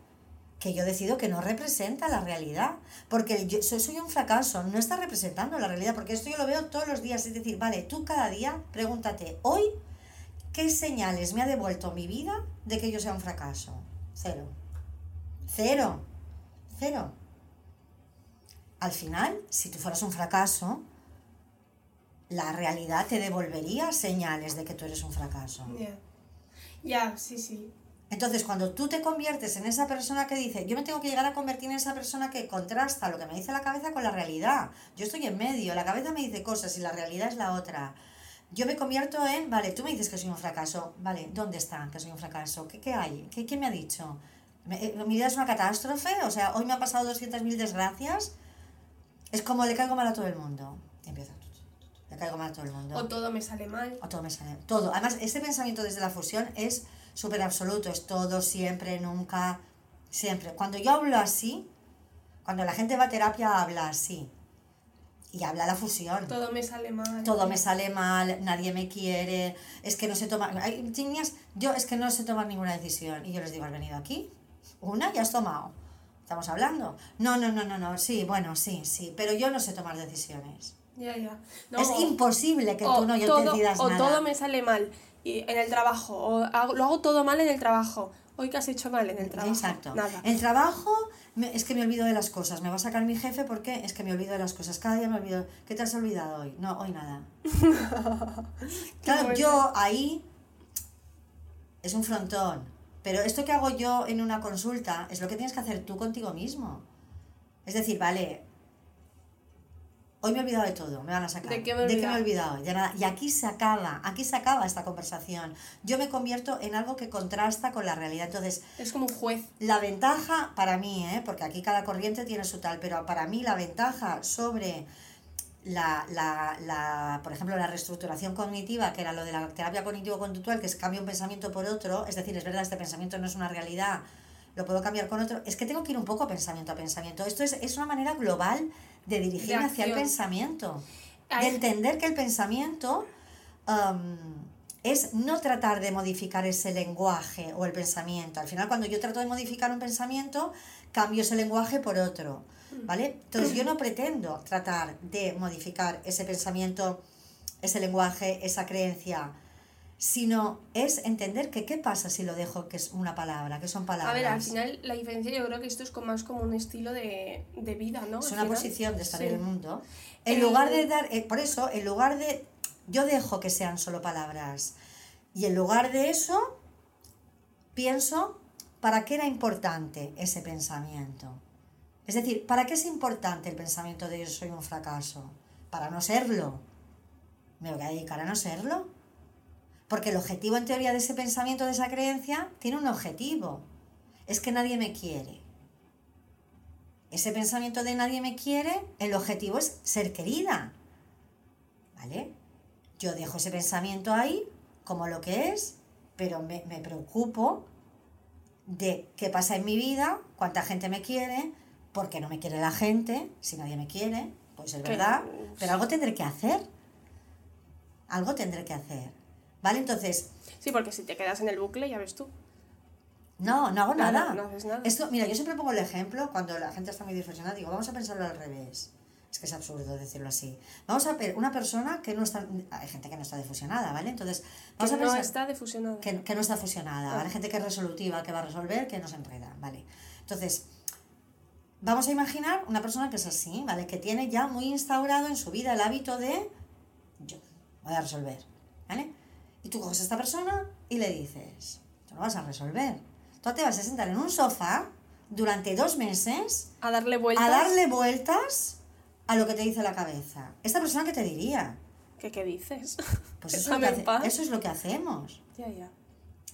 que yo decido que no representa la realidad, porque yo soy un fracaso, no está representando la realidad, porque esto yo lo veo todos los días, es decir, vale, tú cada día pregúntate, hoy, ¿qué señales me ha devuelto mi vida de que yo sea un fracaso? Cero. Cero. Cero. Al final, si tú fueras un fracaso, la realidad te devolvería señales de que tú eres un fracaso. Ya, ya, sí, sí. Entonces, cuando tú te conviertes en esa persona que dice, yo me tengo que llegar a convertir en esa persona que contrasta lo que me dice la cabeza con la realidad. Yo estoy en medio, la cabeza me dice cosas y la realidad es la otra. Yo me convierto en, vale, tú me dices que soy un fracaso, vale, ¿dónde está que soy un fracaso? ¿Qué, qué hay? ¿Qué, ¿Quién me ha dicho? Eh, ¿Mi vida es una catástrofe? O sea, hoy me han pasado 200.000 desgracias. Es como le caigo mal a todo el mundo. Empieza. Le caigo mal a todo el mundo. O todo me sale mal. O todo me sale Todo. Además, ese pensamiento desde la fusión es súper absoluto, es todo, siempre, nunca, siempre. Cuando yo hablo así, cuando la gente va a terapia habla así. Y habla la fusión. Todo me sale mal. Todo me sale mal, nadie me quiere, es que no se toma... Hay niñas, yo es que no se toma ninguna decisión. Y yo les digo, ¿has venido aquí? Una ya has tomado. ¿Estamos hablando? No, no, no, no, no, sí, bueno, sí, sí, pero yo no sé tomar decisiones. Ya, ya. es imposible que tú no yo te decidas nada. O todo me sale mal en el trabajo, o lo hago todo mal en el trabajo. Hoy que has hecho mal en el trabajo. Exacto. Nada. El trabajo, me- es que me olvido de las cosas. Me va a sacar mi jefe porque es que me olvido de las cosas. Cada día me olvido. ¿Qué te has olvidado hoy? No, hoy nada. claro, yo ahí es un frontón. Pero esto que hago yo en una consulta es lo que tienes que hacer tú contigo mismo. Es decir, vale, hoy me he olvidado de todo, me van a sacar. ¿De qué me he he olvidado? De nada. Y aquí se acaba, aquí se acaba esta conversación. Yo me convierto en algo que contrasta con la realidad. Entonces, Es como un juez. la ventaja para mí, ¿eh? porque aquí cada corriente tiene su tal, pero para mí la ventaja sobre la, la, la, por ejemplo, la reestructuración cognitiva, que era lo de la terapia cognitivo-conductual, que es cambio un pensamiento por otro, es decir, es verdad, este pensamiento no es una realidad, lo puedo cambiar con otro, es que tengo que ir un poco pensamiento a pensamiento. Esto es, es una manera global de dirigirme De hacia el pensamiento, de entender que el pensamiento um, es no tratar de modificar ese lenguaje o el pensamiento. Al final, cuando yo trato de modificar un pensamiento, cambio ese lenguaje por otro. ¿Vale? Entonces, yo no pretendo tratar de modificar ese pensamiento, ese lenguaje, esa creencia, sino es entender que qué pasa si lo dejo que es una palabra, que son palabras. A ver, al final la diferencia yo creo que esto es como más como un estilo de, de vida, ¿no? es una final. posición de estar Sí. en el mundo. En Eh, lugar de dar, eh, por eso, en lugar de, yo dejo que sean solo palabras. Y en lugar de eso, pienso, ¿para qué era importante ese pensamiento? Es decir, ¿para qué es importante el pensamiento de yo soy un fracaso? Para no serlo. ¿Me voy a dedicar a no serlo? Porque el objetivo en teoría de ese pensamiento, de esa creencia, tiene un objetivo. Es que nadie me quiere. Ese pensamiento de nadie me quiere, el objetivo es ser querida. ¿Vale? Yo dejo ese pensamiento ahí como lo que es, pero me, me preocupo de qué pasa en mi vida, cuánta gente me quiere, por qué no me quiere la gente, si nadie me quiere, pues es verdad, pero algo tendré que hacer. Algo tendré que hacer. ¿Vale? Entonces, Sí, porque si te quedas en el bucle, ya ves tú. no, no hago Nada, nada. no haces nada. Esto, mira, yo siempre pongo el ejemplo cuando la gente está muy distorsionada, digo, vamos a pensarlo al revés. Es que es absurdo decirlo así. Vamos a ver una persona que no está. Hay gente que no está defusionada, ¿vale? Entonces, vamos Que a no pensar. está defusionado. Que, que no está fusionada, ¿vale? Ah. Gente que es resolutiva, que va a resolver, que no se enreda, ¿vale? Entonces, vamos a imaginar una persona que es así, ¿vale? Que tiene ya muy instaurado en su vida el hábito de yo voy a resolver, ¿vale? Y tú coges a esta persona y le dices, tú no vas a resolver. Tú te vas a sentar en un sofá durante dos meses A darle vueltas. a darle vueltas a lo que te dice la cabeza. ¿Esta persona qué te diría? ¿Qué, qué dices? Pues eso es, hace- eso es lo que hacemos. Ya, ya.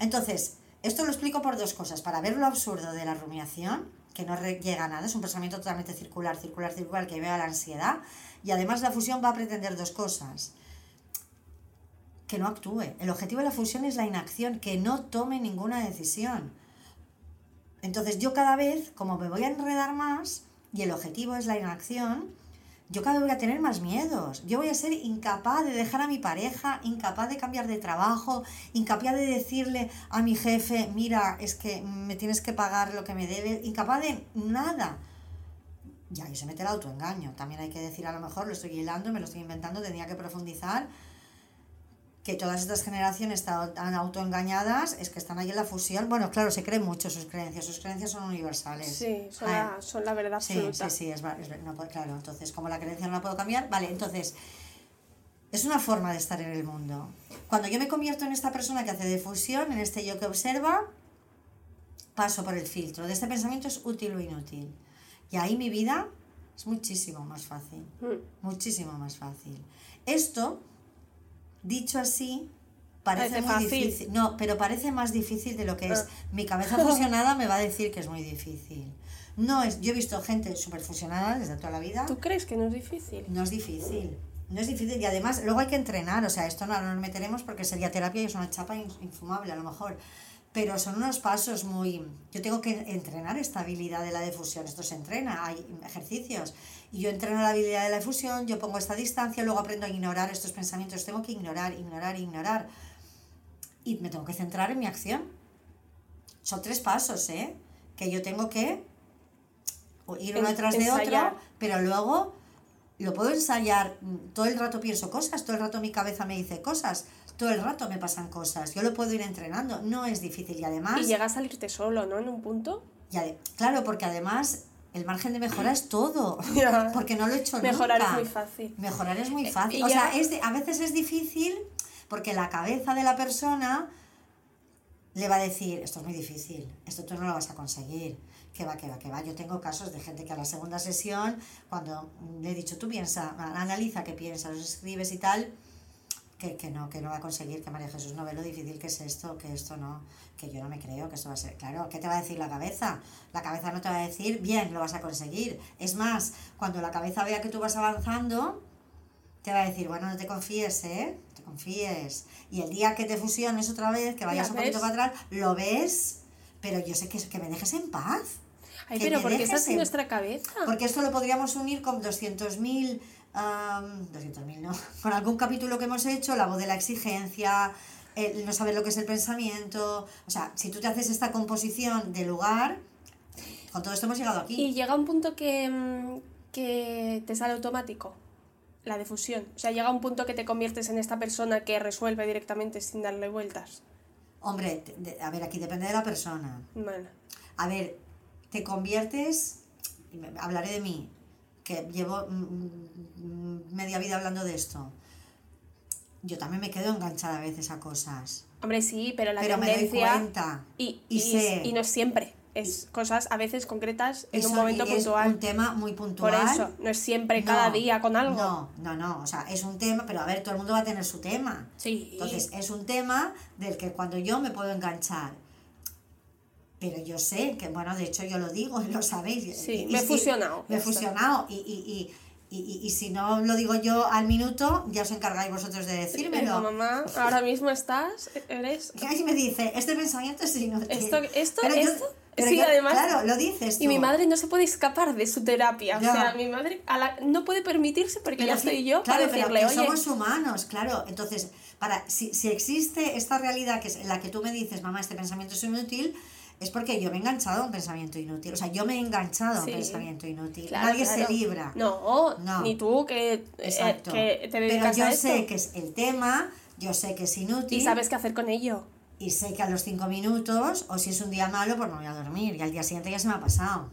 Entonces, esto lo explico por dos cosas. Para ver lo absurdo de la rumiación, que no llega a nada, es un pensamiento totalmente circular, circular, circular, que vea la ansiedad. Y además la fusión va a pretender dos cosas. Que no actúe. El objetivo de la fusión es la inacción, que no tome ninguna decisión. Entonces yo cada vez, como me voy a enredar más, y el objetivo es la inacción, yo cada vez voy a tener más miedos. Yo voy a ser incapaz de dejar a mi pareja, incapaz de cambiar de trabajo, incapaz de decirle a mi jefe, mira, es que me tienes que pagar lo que me debes, incapaz de nada. Y ahí se mete el autoengaño. También hay que decir, a lo mejor lo estoy hilando, me lo estoy inventando, tendría que profundizar que todas estas generaciones están autoengañadas, es que están ahí en la fusión. Bueno, claro, se creen mucho sus creencias, sus creencias son universales. Sí, son, la, son la verdad Sí, absoluta. sí, sí, es, es no claro. Entonces, como la creencia no la puedo cambiar, vale, entonces, es una forma de estar en el mundo. Cuando yo me convierto en esta persona que hace difusión, en este yo que observa, paso por el filtro. De este pensamiento es útil o inútil. Y ahí mi vida es muchísimo más fácil. Mm. Muchísimo más fácil. Esto, dicho así, parece, Parece muy fácil. difícil. No, pero parece más difícil de lo que es. Ah. Mi cabeza fusionada me va a decir que es muy difícil. No es, yo he visto gente súper fusionada desde toda la vida. ¿Tú crees que no es difícil? No es difícil. No es difícil y además luego hay que entrenar, o sea, esto no no nos meteremos porque sería terapia y es una chapa in- infumable a lo mejor. Pero son unos pasos muy... Yo tengo que entrenar esta habilidad de la difusión, esto se entrena, hay ejercicios. Y yo entreno la habilidad de la difusión, yo pongo esta distancia, luego aprendo a ignorar estos pensamientos, tengo que ignorar, ignorar, ignorar. Y me tengo que centrar en mi acción. Son tres pasos, ¿eh? Que yo tengo que ir uno detrás de otro, pero luego lo puedo ensayar, todo el rato pienso cosas, todo el rato mi cabeza me dice cosas, todo el rato me pasan cosas, yo lo puedo ir entrenando, no es difícil y además, Y llega a salirte solo, ¿no? En un punto. y ade- claro, porque además el margen de mejora es todo, porque no lo he hecho Mejorar nunca. es muy fácil. Mejorar es muy Eh, fácil. O sea, ya- es de- a veces es difícil porque la cabeza de la persona le va a decir, esto es muy difícil, esto tú no lo vas a conseguir, que va, que va, que va. Yo tengo casos de gente que a la segunda sesión, cuando le he dicho, tú piensa, analiza qué piensas, los escribes y tal, que, que no, que no va a conseguir, que María Jesús no ve lo difícil que es esto, que esto no, que yo no me creo que esto va a ser. Claro, ¿qué te va a decir la cabeza? La cabeza no te va a decir, bien, lo vas a conseguir. Es más, cuando la cabeza vea que tú vas avanzando, te va a decir, bueno, no te confíes, ¿eh? No te confíes. Y el día que te fusiones otra vez, que vayas Ya un poquito para atrás, lo ves, pero yo sé que, que me dejes en paz. Ay, que pero porque estás en- nuestra cabeza. Porque esto lo podríamos unir con 200.000, am, 200.000 no, con algún capítulo que hemos hecho, la voz de la exigencia, el no saber lo que es el pensamiento. O sea, si tú te haces esta composición de lugar, con todo esto hemos llegado aquí. Y llega un punto que, mm, que te sale automático, la difusión. O sea, llega un punto que te conviertes en esta persona que resuelve directamente sin darle vueltas. Hombre, a ver, aquí depende de la persona. Bueno, A ver, te conviertes, hablaré de mí, que llevo mm, mm, media vida hablando de esto. Yo también me quedo enganchada a veces a cosas. hombre, sí, pero la pero me doy tendencia... cuenta. y, y y, sé- y no es siempre. Es cosas a veces concretas en Eso- un momento y es puntual. un tema muy Por puntual. eso, no es siempre cada día con algo. No, no, no. O sea, es un tema, pero a ver, todo el mundo va a tener su tema. Sí. Entonces, es un tema del que cuando yo me puedo enganchar. Pero yo sé que, bueno, de hecho yo lo digo, lo sabéis. Sí, y- y me he si- fusionado, Me he fusionado. Y, y, y, y, y si no lo digo yo al minuto, ya os encargáis vosotros de decírmelo. mamá, ahora mismo estás, eres... Y me dice, este pensamiento es inútil. Esto, esto, Pero yo- esto... pero sí, yo- además... Claro, lo dices tú. Y mi madre no se puede escapar de su terapia. Ya. O sea, mi madre a la- no puede permitirse porque Pero ya sí, estoy yo claro, para pero decirle, que oye, somos humanos, claro. Entonces, para, si, si existe esta realidad que es en la que tú me dices, mamá, este pensamiento es inútil, es porque yo me he enganchado a un pensamiento inútil. O sea, yo me he enganchado a Sí. un pensamiento inútil. claro, Nadie claro. se libra. No, No. ni tú que, eh, Exacto. que te pero yo a esto. sé que es el tema, yo sé que es inútil. Y sabes qué hacer con ello. y sé que a los cinco minutos, o si es un día malo, pues no voy a dormir. Y al día siguiente ya se me ha pasado.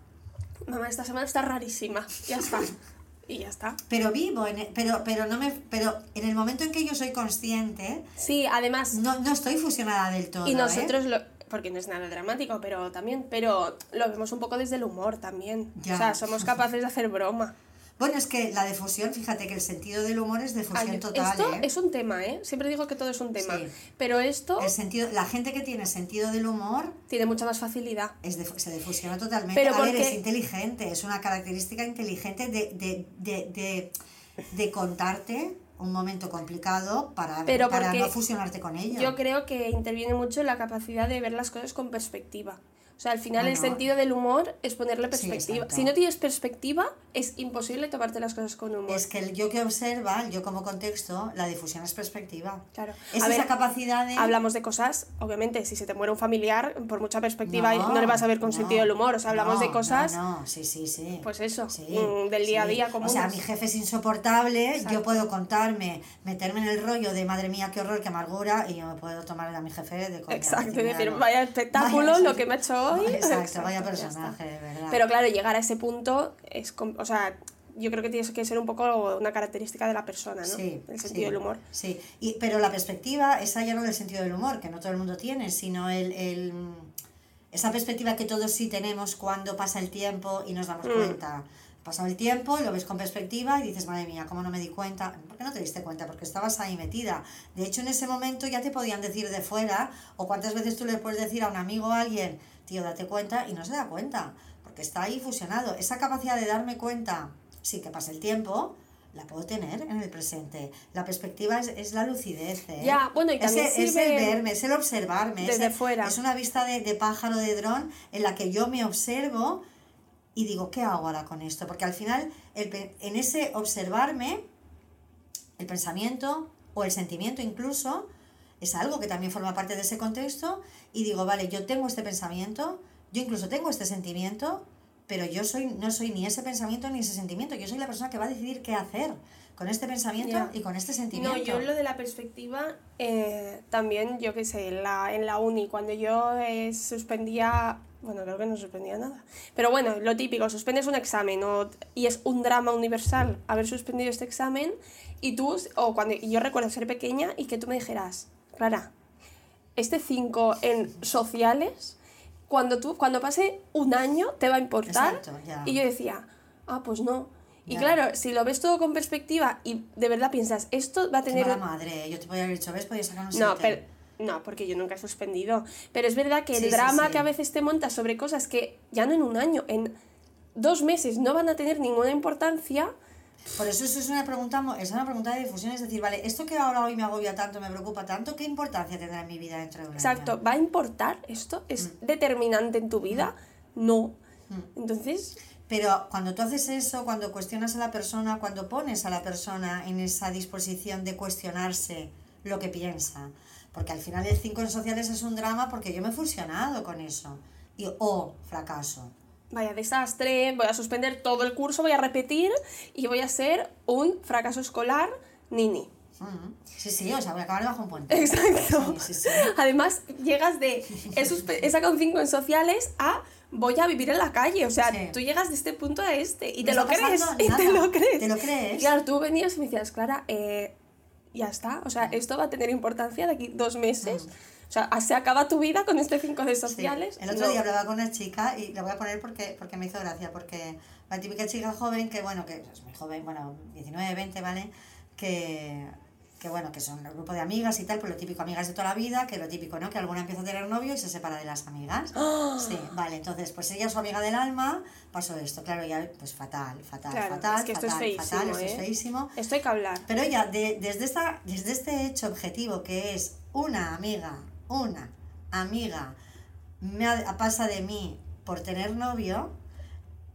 Mamá, esta semana está rarísima. Ya está. y ya está. Pero vivo, en e- pero, pero, no me, pero en el momento en que yo soy consciente, Sí, además, no, no estoy fusionada del todo. y ¿eh? nosotros lo... Porque no es nada dramático, pero también, pero lo vemos un poco desde el humor también. Ya. O sea, somos capaces de hacer broma. Bueno, es que la difusión, fíjate que el sentido del humor es Ay, difusión total. esto ¿eh? es un tema, ¿eh? Siempre digo que todo es un tema. Sí. Pero esto El sentido, la gente que tiene sentido del humor tiene mucha más facilidad. es de- se difusiona totalmente. Pero a ver, porque- es inteligente, es una característica inteligente de, de, de contarte un momento complicado para, Pero para no fusionarte con ello. Yo creo que interviene mucho la capacidad de ver las cosas con perspectiva. O sea, al final el sentido del humor es ponerle perspectiva. si no tienes perspectiva, es imposible tomarte las cosas con humor. Es que el yo que observa, el yo como contexto, la difusión es perspectiva. Claro. Es A ver, esa capacidad de... Hablamos de cosas, obviamente, si se te muere un familiar, por mucha perspectiva, No, no, le vas a ver con no, sentido del humor. O sea, hablamos no, de cosas, No, sí, sí, sí. pues eso, Sí, mm, del día a día O comunes. sea, mi jefe es insoportable, yo puedo contarme, meterme en el rollo de madre mía, qué horror, qué amargura, y yo me puedo tomar a mi jefe de coña. Exacto, decir, decir, "Mira, vaya espectáculo vaya, lo que me ha hecho hoy. Exacto, vaya personaje, de verdad. Pero claro, llegar a ese punto es, o sea, yo creo que tienes que ser un poco una característica de la persona, ¿no? Sí, el sí, sentido del humor. Sí, y, pero la perspectiva, esa ya no del sentido del humor, que no todo el mundo tiene, sino el, el- esa perspectiva que todos sí tenemos cuando pasa el tiempo y nos damos Mm. cuenta. Pasado el tiempo, lo ves con perspectiva y dices, madre mía, ¿cómo no me di cuenta? ¿Por qué no te diste cuenta? Porque estabas ahí metida. De hecho, en ese momento ya te podían decir de fuera, o cuántas veces tú le puedes decir a un amigo o a alguien, tío, date cuenta, y no se da cuenta, porque está ahí fusionado. Esa capacidad de darme cuenta, sí que pasa el tiempo, la puedo tener en el presente. La perspectiva es, es la lucidez. ¿eh? Ya, bueno, y Es también es, sirve el verme, es el observarme. es desde el- fuera. Es una vista de, de pájaro, de dron, en la que yo me observo y digo, ¿qué hago ahora con esto? Porque al final, el en ese observarme, el pensamiento o el sentimiento incluso, es algo que también forma parte de ese contexto y digo, vale, yo tengo este pensamiento, yo incluso tengo este sentimiento, pero yo soy no soy ni ese pensamiento ni ese sentimiento, yo soy la persona que va a decidir qué hacer con este pensamiento y con este sentimiento. No, yo lo de la perspectiva, eh, también, yo qué sé, en la, en la uni, cuando yo eh, suspendía Bueno, creo que no suspendía nada. Pero bueno, lo típico, suspendes un examen o- y es un drama universal haber suspendido este examen y tú, o cuando y yo recuerdo ser pequeña y que tú me dijeras, Clara, este 5 en sociales, cuando, tú, cuando pase un año te va a importar. Exacto, ya. Y yo decía, ah, pues no. Y Ya. claro, si lo ves todo con perspectiva y de verdad piensas, esto va a Qué tener... mala madre, yo te podía haber dicho, ¿ves? Podías sacar un No, pero, no, porque yo nunca he suspendido. Pero es verdad que el sí, drama sí. que a veces te montas sobre cosas que ya no en un año, en dos meses no van a tener ninguna importancia, Por eso eso es una pregunta, es una pregunta de difusión, es decir, vale, esto que ahora hoy me agobia tanto, me preocupa tanto, ¿qué importancia tendrá en mi vida dentro de un exacto, año? ¿va a importar esto? ¿Es Mm. determinante en tu vida? No. Entonces, Pero cuando tú haces eso, cuando cuestionas a la persona, cuando pones a la persona en esa disposición de cuestionarse lo que piensa, porque al final el 5 en sociales es un drama porque yo me he fusionado con eso, y o fracaso. Vaya desastre, voy a suspender todo el curso, voy a repetir y voy a ser un fracaso escolar nini. Mm. Sí, sí, o sea, voy a acabar bajo un puente. Exacto. Sí, sí, sí. Además, llegas de. He, sacado un 5 en sociales a. Voy a vivir en la calle. O sea, tú llegas de este punto a este. Y te lo crees. Y te lo crees. ¿Te lo crees? Y claro, tú venías y me decías, Clara, eh, ya está. O sea, esto va a tener importancia de aquí dos meses. O sea, se acaba tu vida con este 5 de Sí. sociales. El otro No. día hablaba con una chica y la voy a poner porque, porque me hizo gracia, porque la típica chica joven que, bueno, que es muy joven, bueno, 19, 20, ¿vale? Que, que bueno, que son un grupo de amigas y tal, pues lo típico, amigas de toda la vida, que lo típico, ¿no? Que alguna empieza a tener novio y se separa de las amigas. ¡Ah! Sí, vale, entonces, pues ella, su amiga del alma, pasó esto, claro, ya, pues fatal, fatal, Claro, fatal, es que esto es fatal, fatal, feísimo, esto es ¿eh? feísimo. Esto hay que hablar. Pero ya, de- desde, esta, desde este hecho objetivo que es una amiga, una amiga, me ha- pasa de mí por tener novio,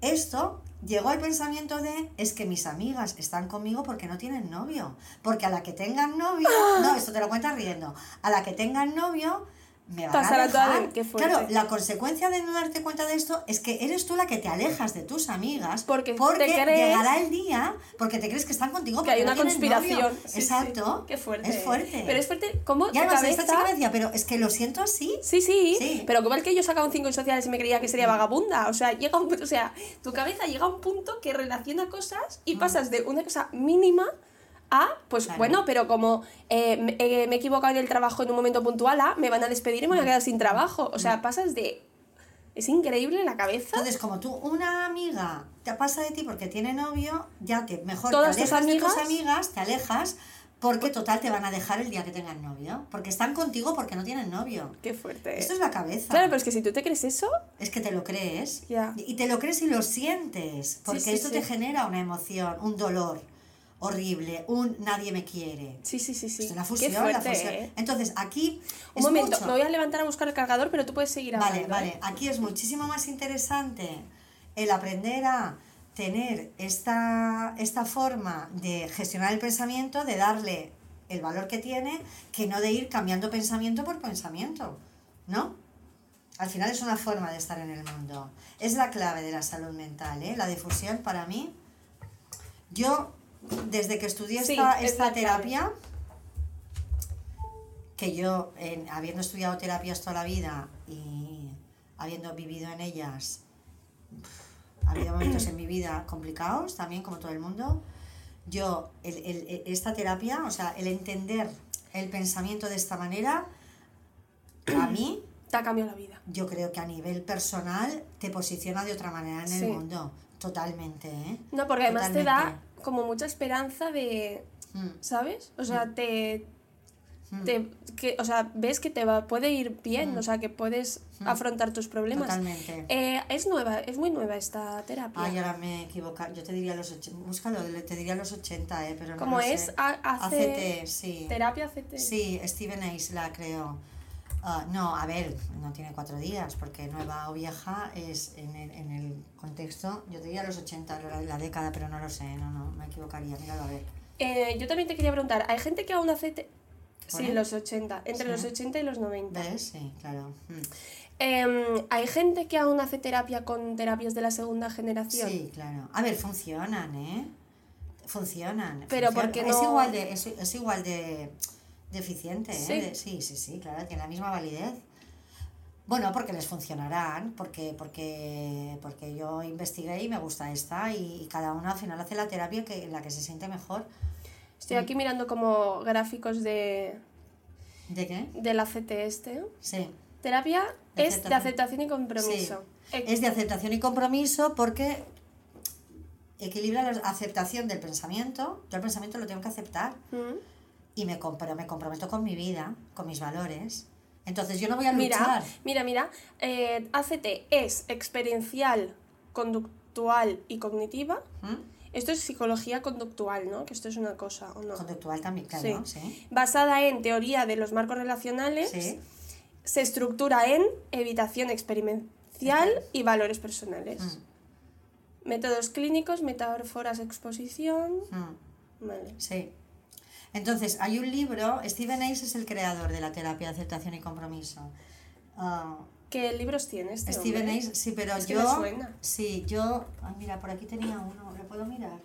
esto llegó al pensamiento de, es que mis amigas están conmigo porque no tienen novio. Porque a la que tengan novio, no, esto te lo cuentas riendo, a la que tengan novio, me van Pasará a toda la- claro, la consecuencia de no darte cuenta de esto es que eres tú la que te alejas de tus amigas Porque te porque crees- llegará el día porque te crees que están contigo Que hay una no conspiración. Sí, sí. Exacto. Qué fuerte. Es fuerte. Pero es fuerte. ¿Cómo y tu además cabeza... esta chica me decía, pero es que lo siento así. Sí, sí, Sí. pero como el que yo sacaba un 5 en sociales y me creía que sería vagabunda, o sea, llega un, o sea, tu cabeza llega a un punto que relaciona cosas y pasas de una cosa mínima a, pues Claro. bueno, pero como eh, me, eh, me he equivocado en el trabajo en un momento puntual, me van a despedir y me voy a quedar sin trabajo, o sea, pasas de... Es increíble la cabeza. Entonces, como tú, una amiga te pasa de ti porque tiene novio, ya te mejor Todas te tus alejas de tus amigas- te alejas, porque total te van a dejar el día que tengan novio. Porque están contigo porque no tienen novio. Qué fuerte. Esto es la cabeza. Claro, pero es que si tú te crees eso, Es que te lo crees. Ya. Y te lo crees y lo sientes. Porque sí, esto sí. te genera una emoción, un dolor horrible, un nadie me quiere. sí, sí, sí, sí. La Qué fusión, fuerte, la fusión. ¿eh? Entonces, aquí. Un es momento, mucho- me voy a levantar a buscar el cargador, pero tú puedes seguir hablando. Vale, vale. ¿eh? Aquí es muchísimo más interesante el aprender a tener esta, esta forma de gestionar el pensamiento, de darle el valor que tiene, que no de ir cambiando pensamiento por pensamiento, ¿no? Al final es una forma de estar en el mundo. Es la clave de la salud mental, ¿eh? La difusión para mí. Yo, desde que estudié Sí, esta, terapia, que yo, en- habiendo estudiado terapias toda la vida y habiendo vivido en ellas, ha habido momentos en mi vida complicados también, como todo el mundo. Yo, el, el- el- esta terapia, o sea, el entender el pensamiento de esta manera, a mí, Te ha cambiado la vida. yo creo que a nivel personal te posiciona de otra manera en Sí. el mundo. Totalmente, ¿eh? No, porque además te da. Como mucha esperanza de, Mm, ¿sabes? O sea, te, mm, te que, o sea, ves que te va, puede ir bien, o sea, que puedes afrontar tus problemas. Totalmente. Eh, es nueva, es muy nueva esta terapia. Ay, ahora me he equivocado. Yo te diría los 80. Búscalo, te diría los 80, ¿eh? Pero no Como es, sé. ACT, sí. terapia CT. Sí, Steven Ace la creó. Ah, no, a ver, no tiene cuatro días, porque nueva o vieja es en el, en el contexto, yo te diría los 80, la, la década, pero no lo sé, no, no, me equivocaría, míralo a ver. Eh, yo también te quería preguntar, ¿hay gente que aún hace... te- Sí, los 80, entre Sí. los 80 y los 90. ¿Ves? Sí, claro. Mm. Em, ¿Hay gente que aún hace terapia con terapias de la segunda generación? Sí, claro. A ver, funcionan, ¿eh? Funcionan. Pero funcionan. porque es no- igual de es, es igual de, de eficiente, ¿eh? Sí. Sí, sí, sí, claro, tiene la misma validez. Bueno, porque les funcionarán, porque, porque, porque yo investigué y me gusta esta y, y cada uno al final hace la terapia que, en la que se siente mejor. Estoy aquí mirando como gráficos de, ¿De qué? del ACT este. Sí. Terapia De es de aceptación. y compromiso. Es de aceptación y compromiso porque equilibra la aceptación del pensamiento. Yo el pensamiento lo tengo que aceptar mm. Y me, compro, me comprometo con mi vida, con mis valores. Entonces yo no voy a Mira, luchar. mira, mira. eh, ACT es experiencial, conductual y cognitiva. ¿Mm? Esto es psicología conductual, ¿no? Que esto es una cosa, ¿o no? Conductual también, claro, sí. Basada en teoría de los marcos relacionales, Sí. se estructura en evitación experimental y valores personales. Mm, Métodos clínicos, metáforas exposición. mm, Vale. sí. Entonces, hay un libro, Stephen Ace es el creador de la terapia de aceptación y compromiso. Ah, ¿Qué libros tiene este hombre? Ace, sí, pero Es que yo... me suena. Sí, yo... Ay, mira, por aquí tenía uno, ¿lo puedo mirar?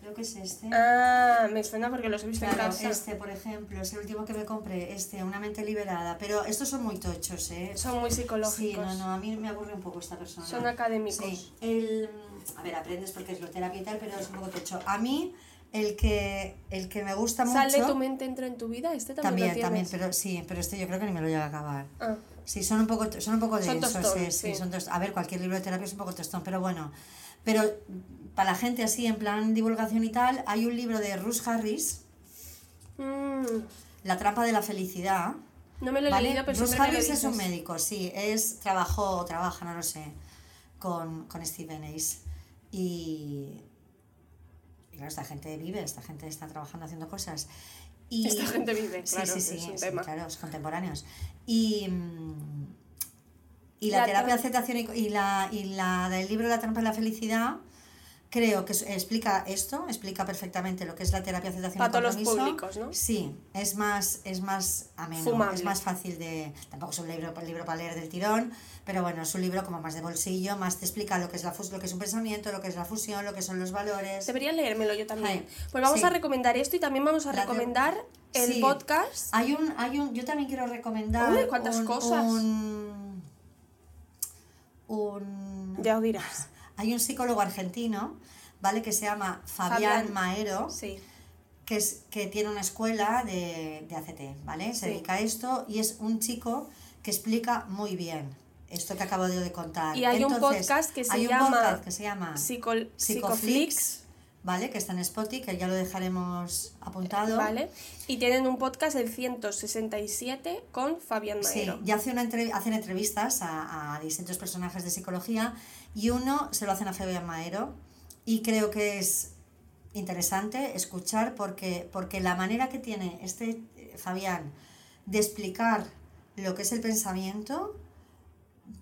Creo que es este. Ah, me suena porque los he visto en Claro, casa. este, por ejemplo, es el último que me compré, este, Una mente liberada. Pero estos son muy tochos, ¿eh? Son muy psicológicos. Sí, no, no, a mí me aburre un poco esta persona. Son académicos. Sí, el, a ver, aprendes porque es lo terapia y tal, pero es un poco tocho. A mí, el que, el que me gusta mucho... Sale tu mente, entra en tu vida. Este también, También, lo también, pero sí, pero este yo creo que ni me lo llega a acabar. Ah, Sí, son un poco, son un poco Son densos, tostón, sí, son A ver, cualquier libro de terapia es un poco tostón, pero bueno. Pero para la gente así, en plan divulgación y tal, hay un libro de Ruth Harris, mm, La trampa de la felicidad. no me lo he ¿Vale? leído, pero lo Harris es un médico, sí, es, trabajó, trabaja, no lo sé, con, con Stephen Ace. Y claro, esta gente vive, esta gente está trabajando haciendo cosas. Y, Esta gente vive, Sí, claro, sí, es un sí, tema. claro, es contemporáneos. Y, mm, y la, La terapia de aceptación y, y la, y la del libro La trampa de la felicidad, creo que explica esto, explica perfectamente lo que es la terapia de aceptación Para todos los públicos, ¿no? Sí, es más, es más ameno, Fumable. es más fácil de... Tampoco es un libro, un libro para leer del tirón, pero bueno, es un libro como más de bolsillo, más te explica lo que es, la lo que es un pensamiento, lo que es la fusión, lo que son los valores. Debería leérmelo yo también. Pues vamos sí. a recomendar esto y también vamos a La te- recomendar el Sí. podcast. Hay un, hay un, yo también quiero recomendar Uy, cuántas un, cosas. un, un- Ya os dirás. Hay un psicólogo argentino, ¿vale? Que se llama Fabián, Fabián. Maero, Sí. que, es, que tiene una escuela de, de ACT, ¿vale? Se Sí. dedica a esto y es un chico que explica muy bien esto que acabo de contar. Y hay un Entonces, podcast que se hay un llama podcast que se llama Psicol- Psicoflix. ¿vale? Que está en Spotify, que ya lo dejaremos apuntado. ¿Vale? Y tienen un podcast el 167 con Fabián Sí, Maero. y hace una entrev- hacen entrevistas a, a distintos personajes de psicología y uno se lo hacen a Fabián Maero y creo que es interesante escuchar porque, porque la manera que tiene este eh, Fabián de explicar lo que es el pensamiento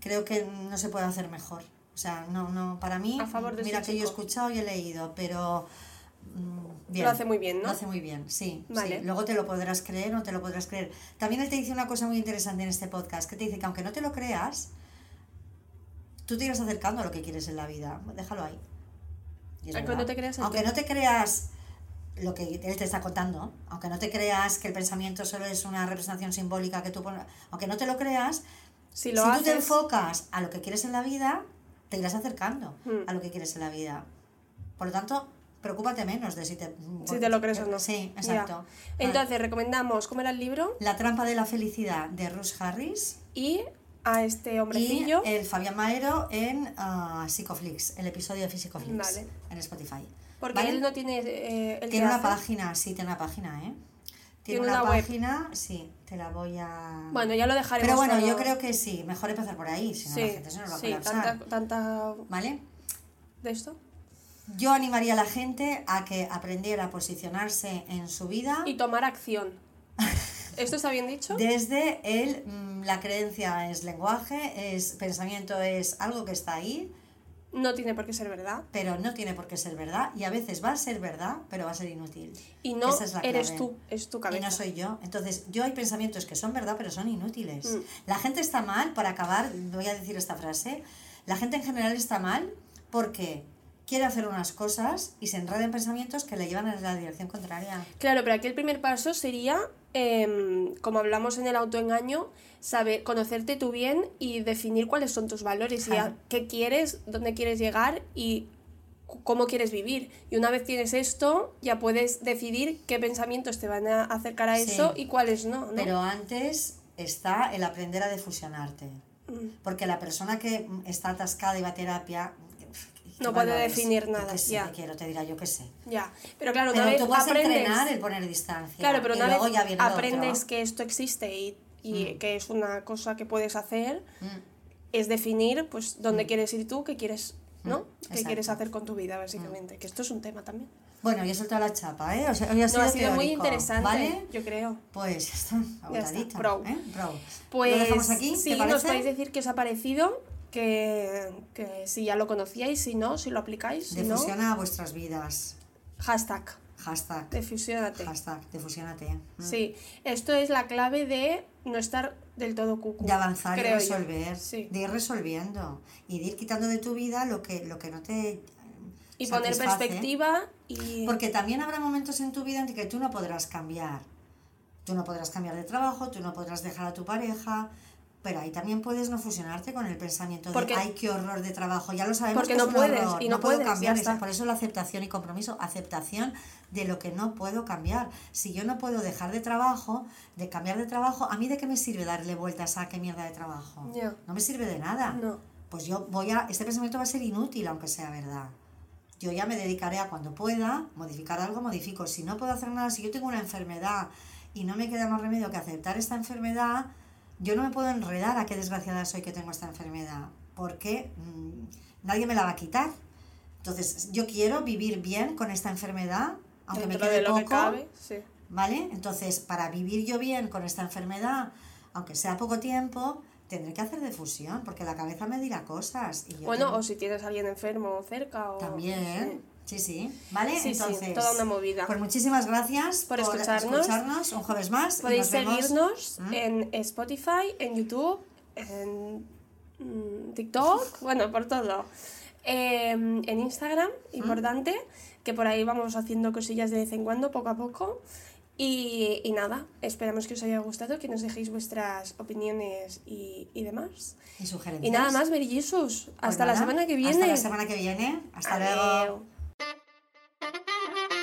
creo que no se puede hacer mejor. O sea, no, no, para mí, A favor de mira que yo he escuchado y he leído, pero mm, bien. Lo hace muy bien, ¿no? Lo hace muy bien, sí, Vale. sí. Luego te lo podrás creer o no te lo podrás creer. También él te dice una cosa muy interesante en este podcast, que te dice que aunque no te lo creas, tú te irás acercando a lo que quieres en la vida. Déjalo ahí. Aunque no te creas Aunque no te creas lo que él te está contando, aunque no te creas que el pensamiento solo es una representación simbólica que tú pones, aunque no te lo creas, Si si lo tú haces, te enfocas a lo que quieres en la vida, te irás acercando Mm. a lo que quieres en la vida. Por lo tanto, preocúpate menos de si te... si te lo crees o no. Sí, exacto. Entonces, recomendamos ¿cómo era el libro? La trampa de la felicidad de Ruth Harris Y a este y hombrecillo. el Fabián Maero en ah, Psicoflix, el episodio de Psicoflix Vale. en Spotify. porque ¿vale? él no tiene. eh, el Tiene una hace. página, sí, tiene una página, ¿eh? Tiene Tiene, una, una web. página, sí, te la voy a... Bueno, ya lo dejaremos. Pero bueno, todo. yo creo que sí, mejor empezar por ahí, si no Sí, la gente se nos va a sí, colapsar. tanta, tanta ¿Vale? de esto. Yo animaría a la gente a que aprendiera a posicionarse en su vida Y tomar acción. ¿Esto está bien dicho? desde el, mm, la creencia es lenguaje, es pensamiento es algo que está ahí, No tiene por qué ser verdad. pero no tiene por qué ser verdad y a veces va a ser verdad, pero va a ser inútil. Y no Esa es la eres clave. tú, es tu Y cabeza. no soy yo. Entonces, yo hay pensamientos que son verdad, pero son inútiles. Mm. La gente está mal, para acabar, voy a decir esta frase, la gente en general está mal porque quiere hacer unas cosas y se enreda en pensamientos que le llevan en la dirección contraria. Claro, pero aquí el primer paso sería, em, como hablamos en el autoengaño, saber conocerte tú bien y definir cuáles son tus valores y Claro. qué quieres, dónde quieres llegar y cómo quieres vivir. Y una vez tienes esto, ya puedes decidir qué pensamientos te van a acercar a Sí. eso y cuáles no, ¿no? Pero antes está el aprender a defusionarte. Mm. Porque la persona que está atascada y va a terapia... ¿qué No puede definir nada, sé, ya. quiero, te dirá yo qué sé. Ya, pero claro, Pero una vez tú puedes aprendes... entrenar el poner distancia. Claro, pero una vez ya aprendes otro. que esto existe y, y que es una cosa que puedes hacer, Mm. es definir pues dónde quieres ir tú, qué quieres, ¿no? Mm, ¿Qué quieres hacer con tu vida, básicamente? Que esto es un tema también. Bueno, yo he soltado la chapa, ¿eh? O sea, hoy ha No, sido, ha sido muy teórico, interesante, ¿Vale? yo creo. Pues ya está, agotadita. Bro. ¿eh? Bro. Pues ¿Lo dejamos aquí? sí, ¿Te nos podéis decir qué os ha parecido, que, que si ya lo conocíais, si no, si lo aplicáis, si no, Defusiona vuestras vidas. hashtag, Hashtag. defusionate. Hashtag, defusionate. Mm. Sí, esto es la clave de no estar del todo cucu. De avanzar y creo yo. resolver. Sí. De ir resolviendo. Y de ir quitando de tu vida lo que, lo que no te. eh, Y poner perspectiva y... Porque también habrá momentos en tu vida en que tú no podrás cambiar. Tú no podrás cambiar de trabajo, tú no podrás dejar a tu pareja, pero ahí también puedes no fusionarte con el pensamiento Porque- de ay, qué horror de trabajo. Ya lo sabemos Porque que no es un puedes, horror, y no puedo puedes, cambiar. ya está. esa- Por eso la aceptación y compromiso, aceptación de lo que no puedo cambiar. Si yo no puedo dejar de trabajo, de cambiar de trabajo, ¿a mí de qué me sirve darle vueltas a qué mierda de trabajo? Ya. No me sirve de nada. No. Pues yo voy a, este pensamiento va a ser inútil aunque sea verdad. Yo ya me dedicaré a cuando pueda, modificar algo, modifico. Si no puedo hacer nada, si yo tengo una enfermedad y no me queda más remedio que aceptar esta enfermedad, yo no me puedo enredar a qué desgraciada soy que tengo esta enfermedad, porque mm, nadie me la va a quitar. Entonces, yo quiero vivir bien con esta enfermedad, aunque dentro me quede de poco, que cabe, sí. ¿vale? Entonces, para vivir yo bien con esta enfermedad, aunque sea poco tiempo, tendré que hacer difusión, porque la cabeza me dirá cosas. Y yo Bueno, tengo- o si tienes a alguien enfermo cerca o... también. Sí, sí. ¿Vale? Sí, sí, Entonces, toda una movida. Pues muchísimas gracias Por escucharnos. escucharnos un jueves más. Podéis seguirnos ¿Mm? en Spotify, en YouTube, en mm, TikTok, bueno, por todo. Em, en Instagram, ¿Mm? importante, que por ahí vamos haciendo cosillas de vez en cuando, poco a poco. Y, y nada, esperamos que os haya gustado, que nos dejéis vuestras opiniones y, y demás. Y sugerencias. Y nada más, Mary Jesus. Pues Hasta la semana que viene. Hasta la semana que viene. Hasta luego. Thank you.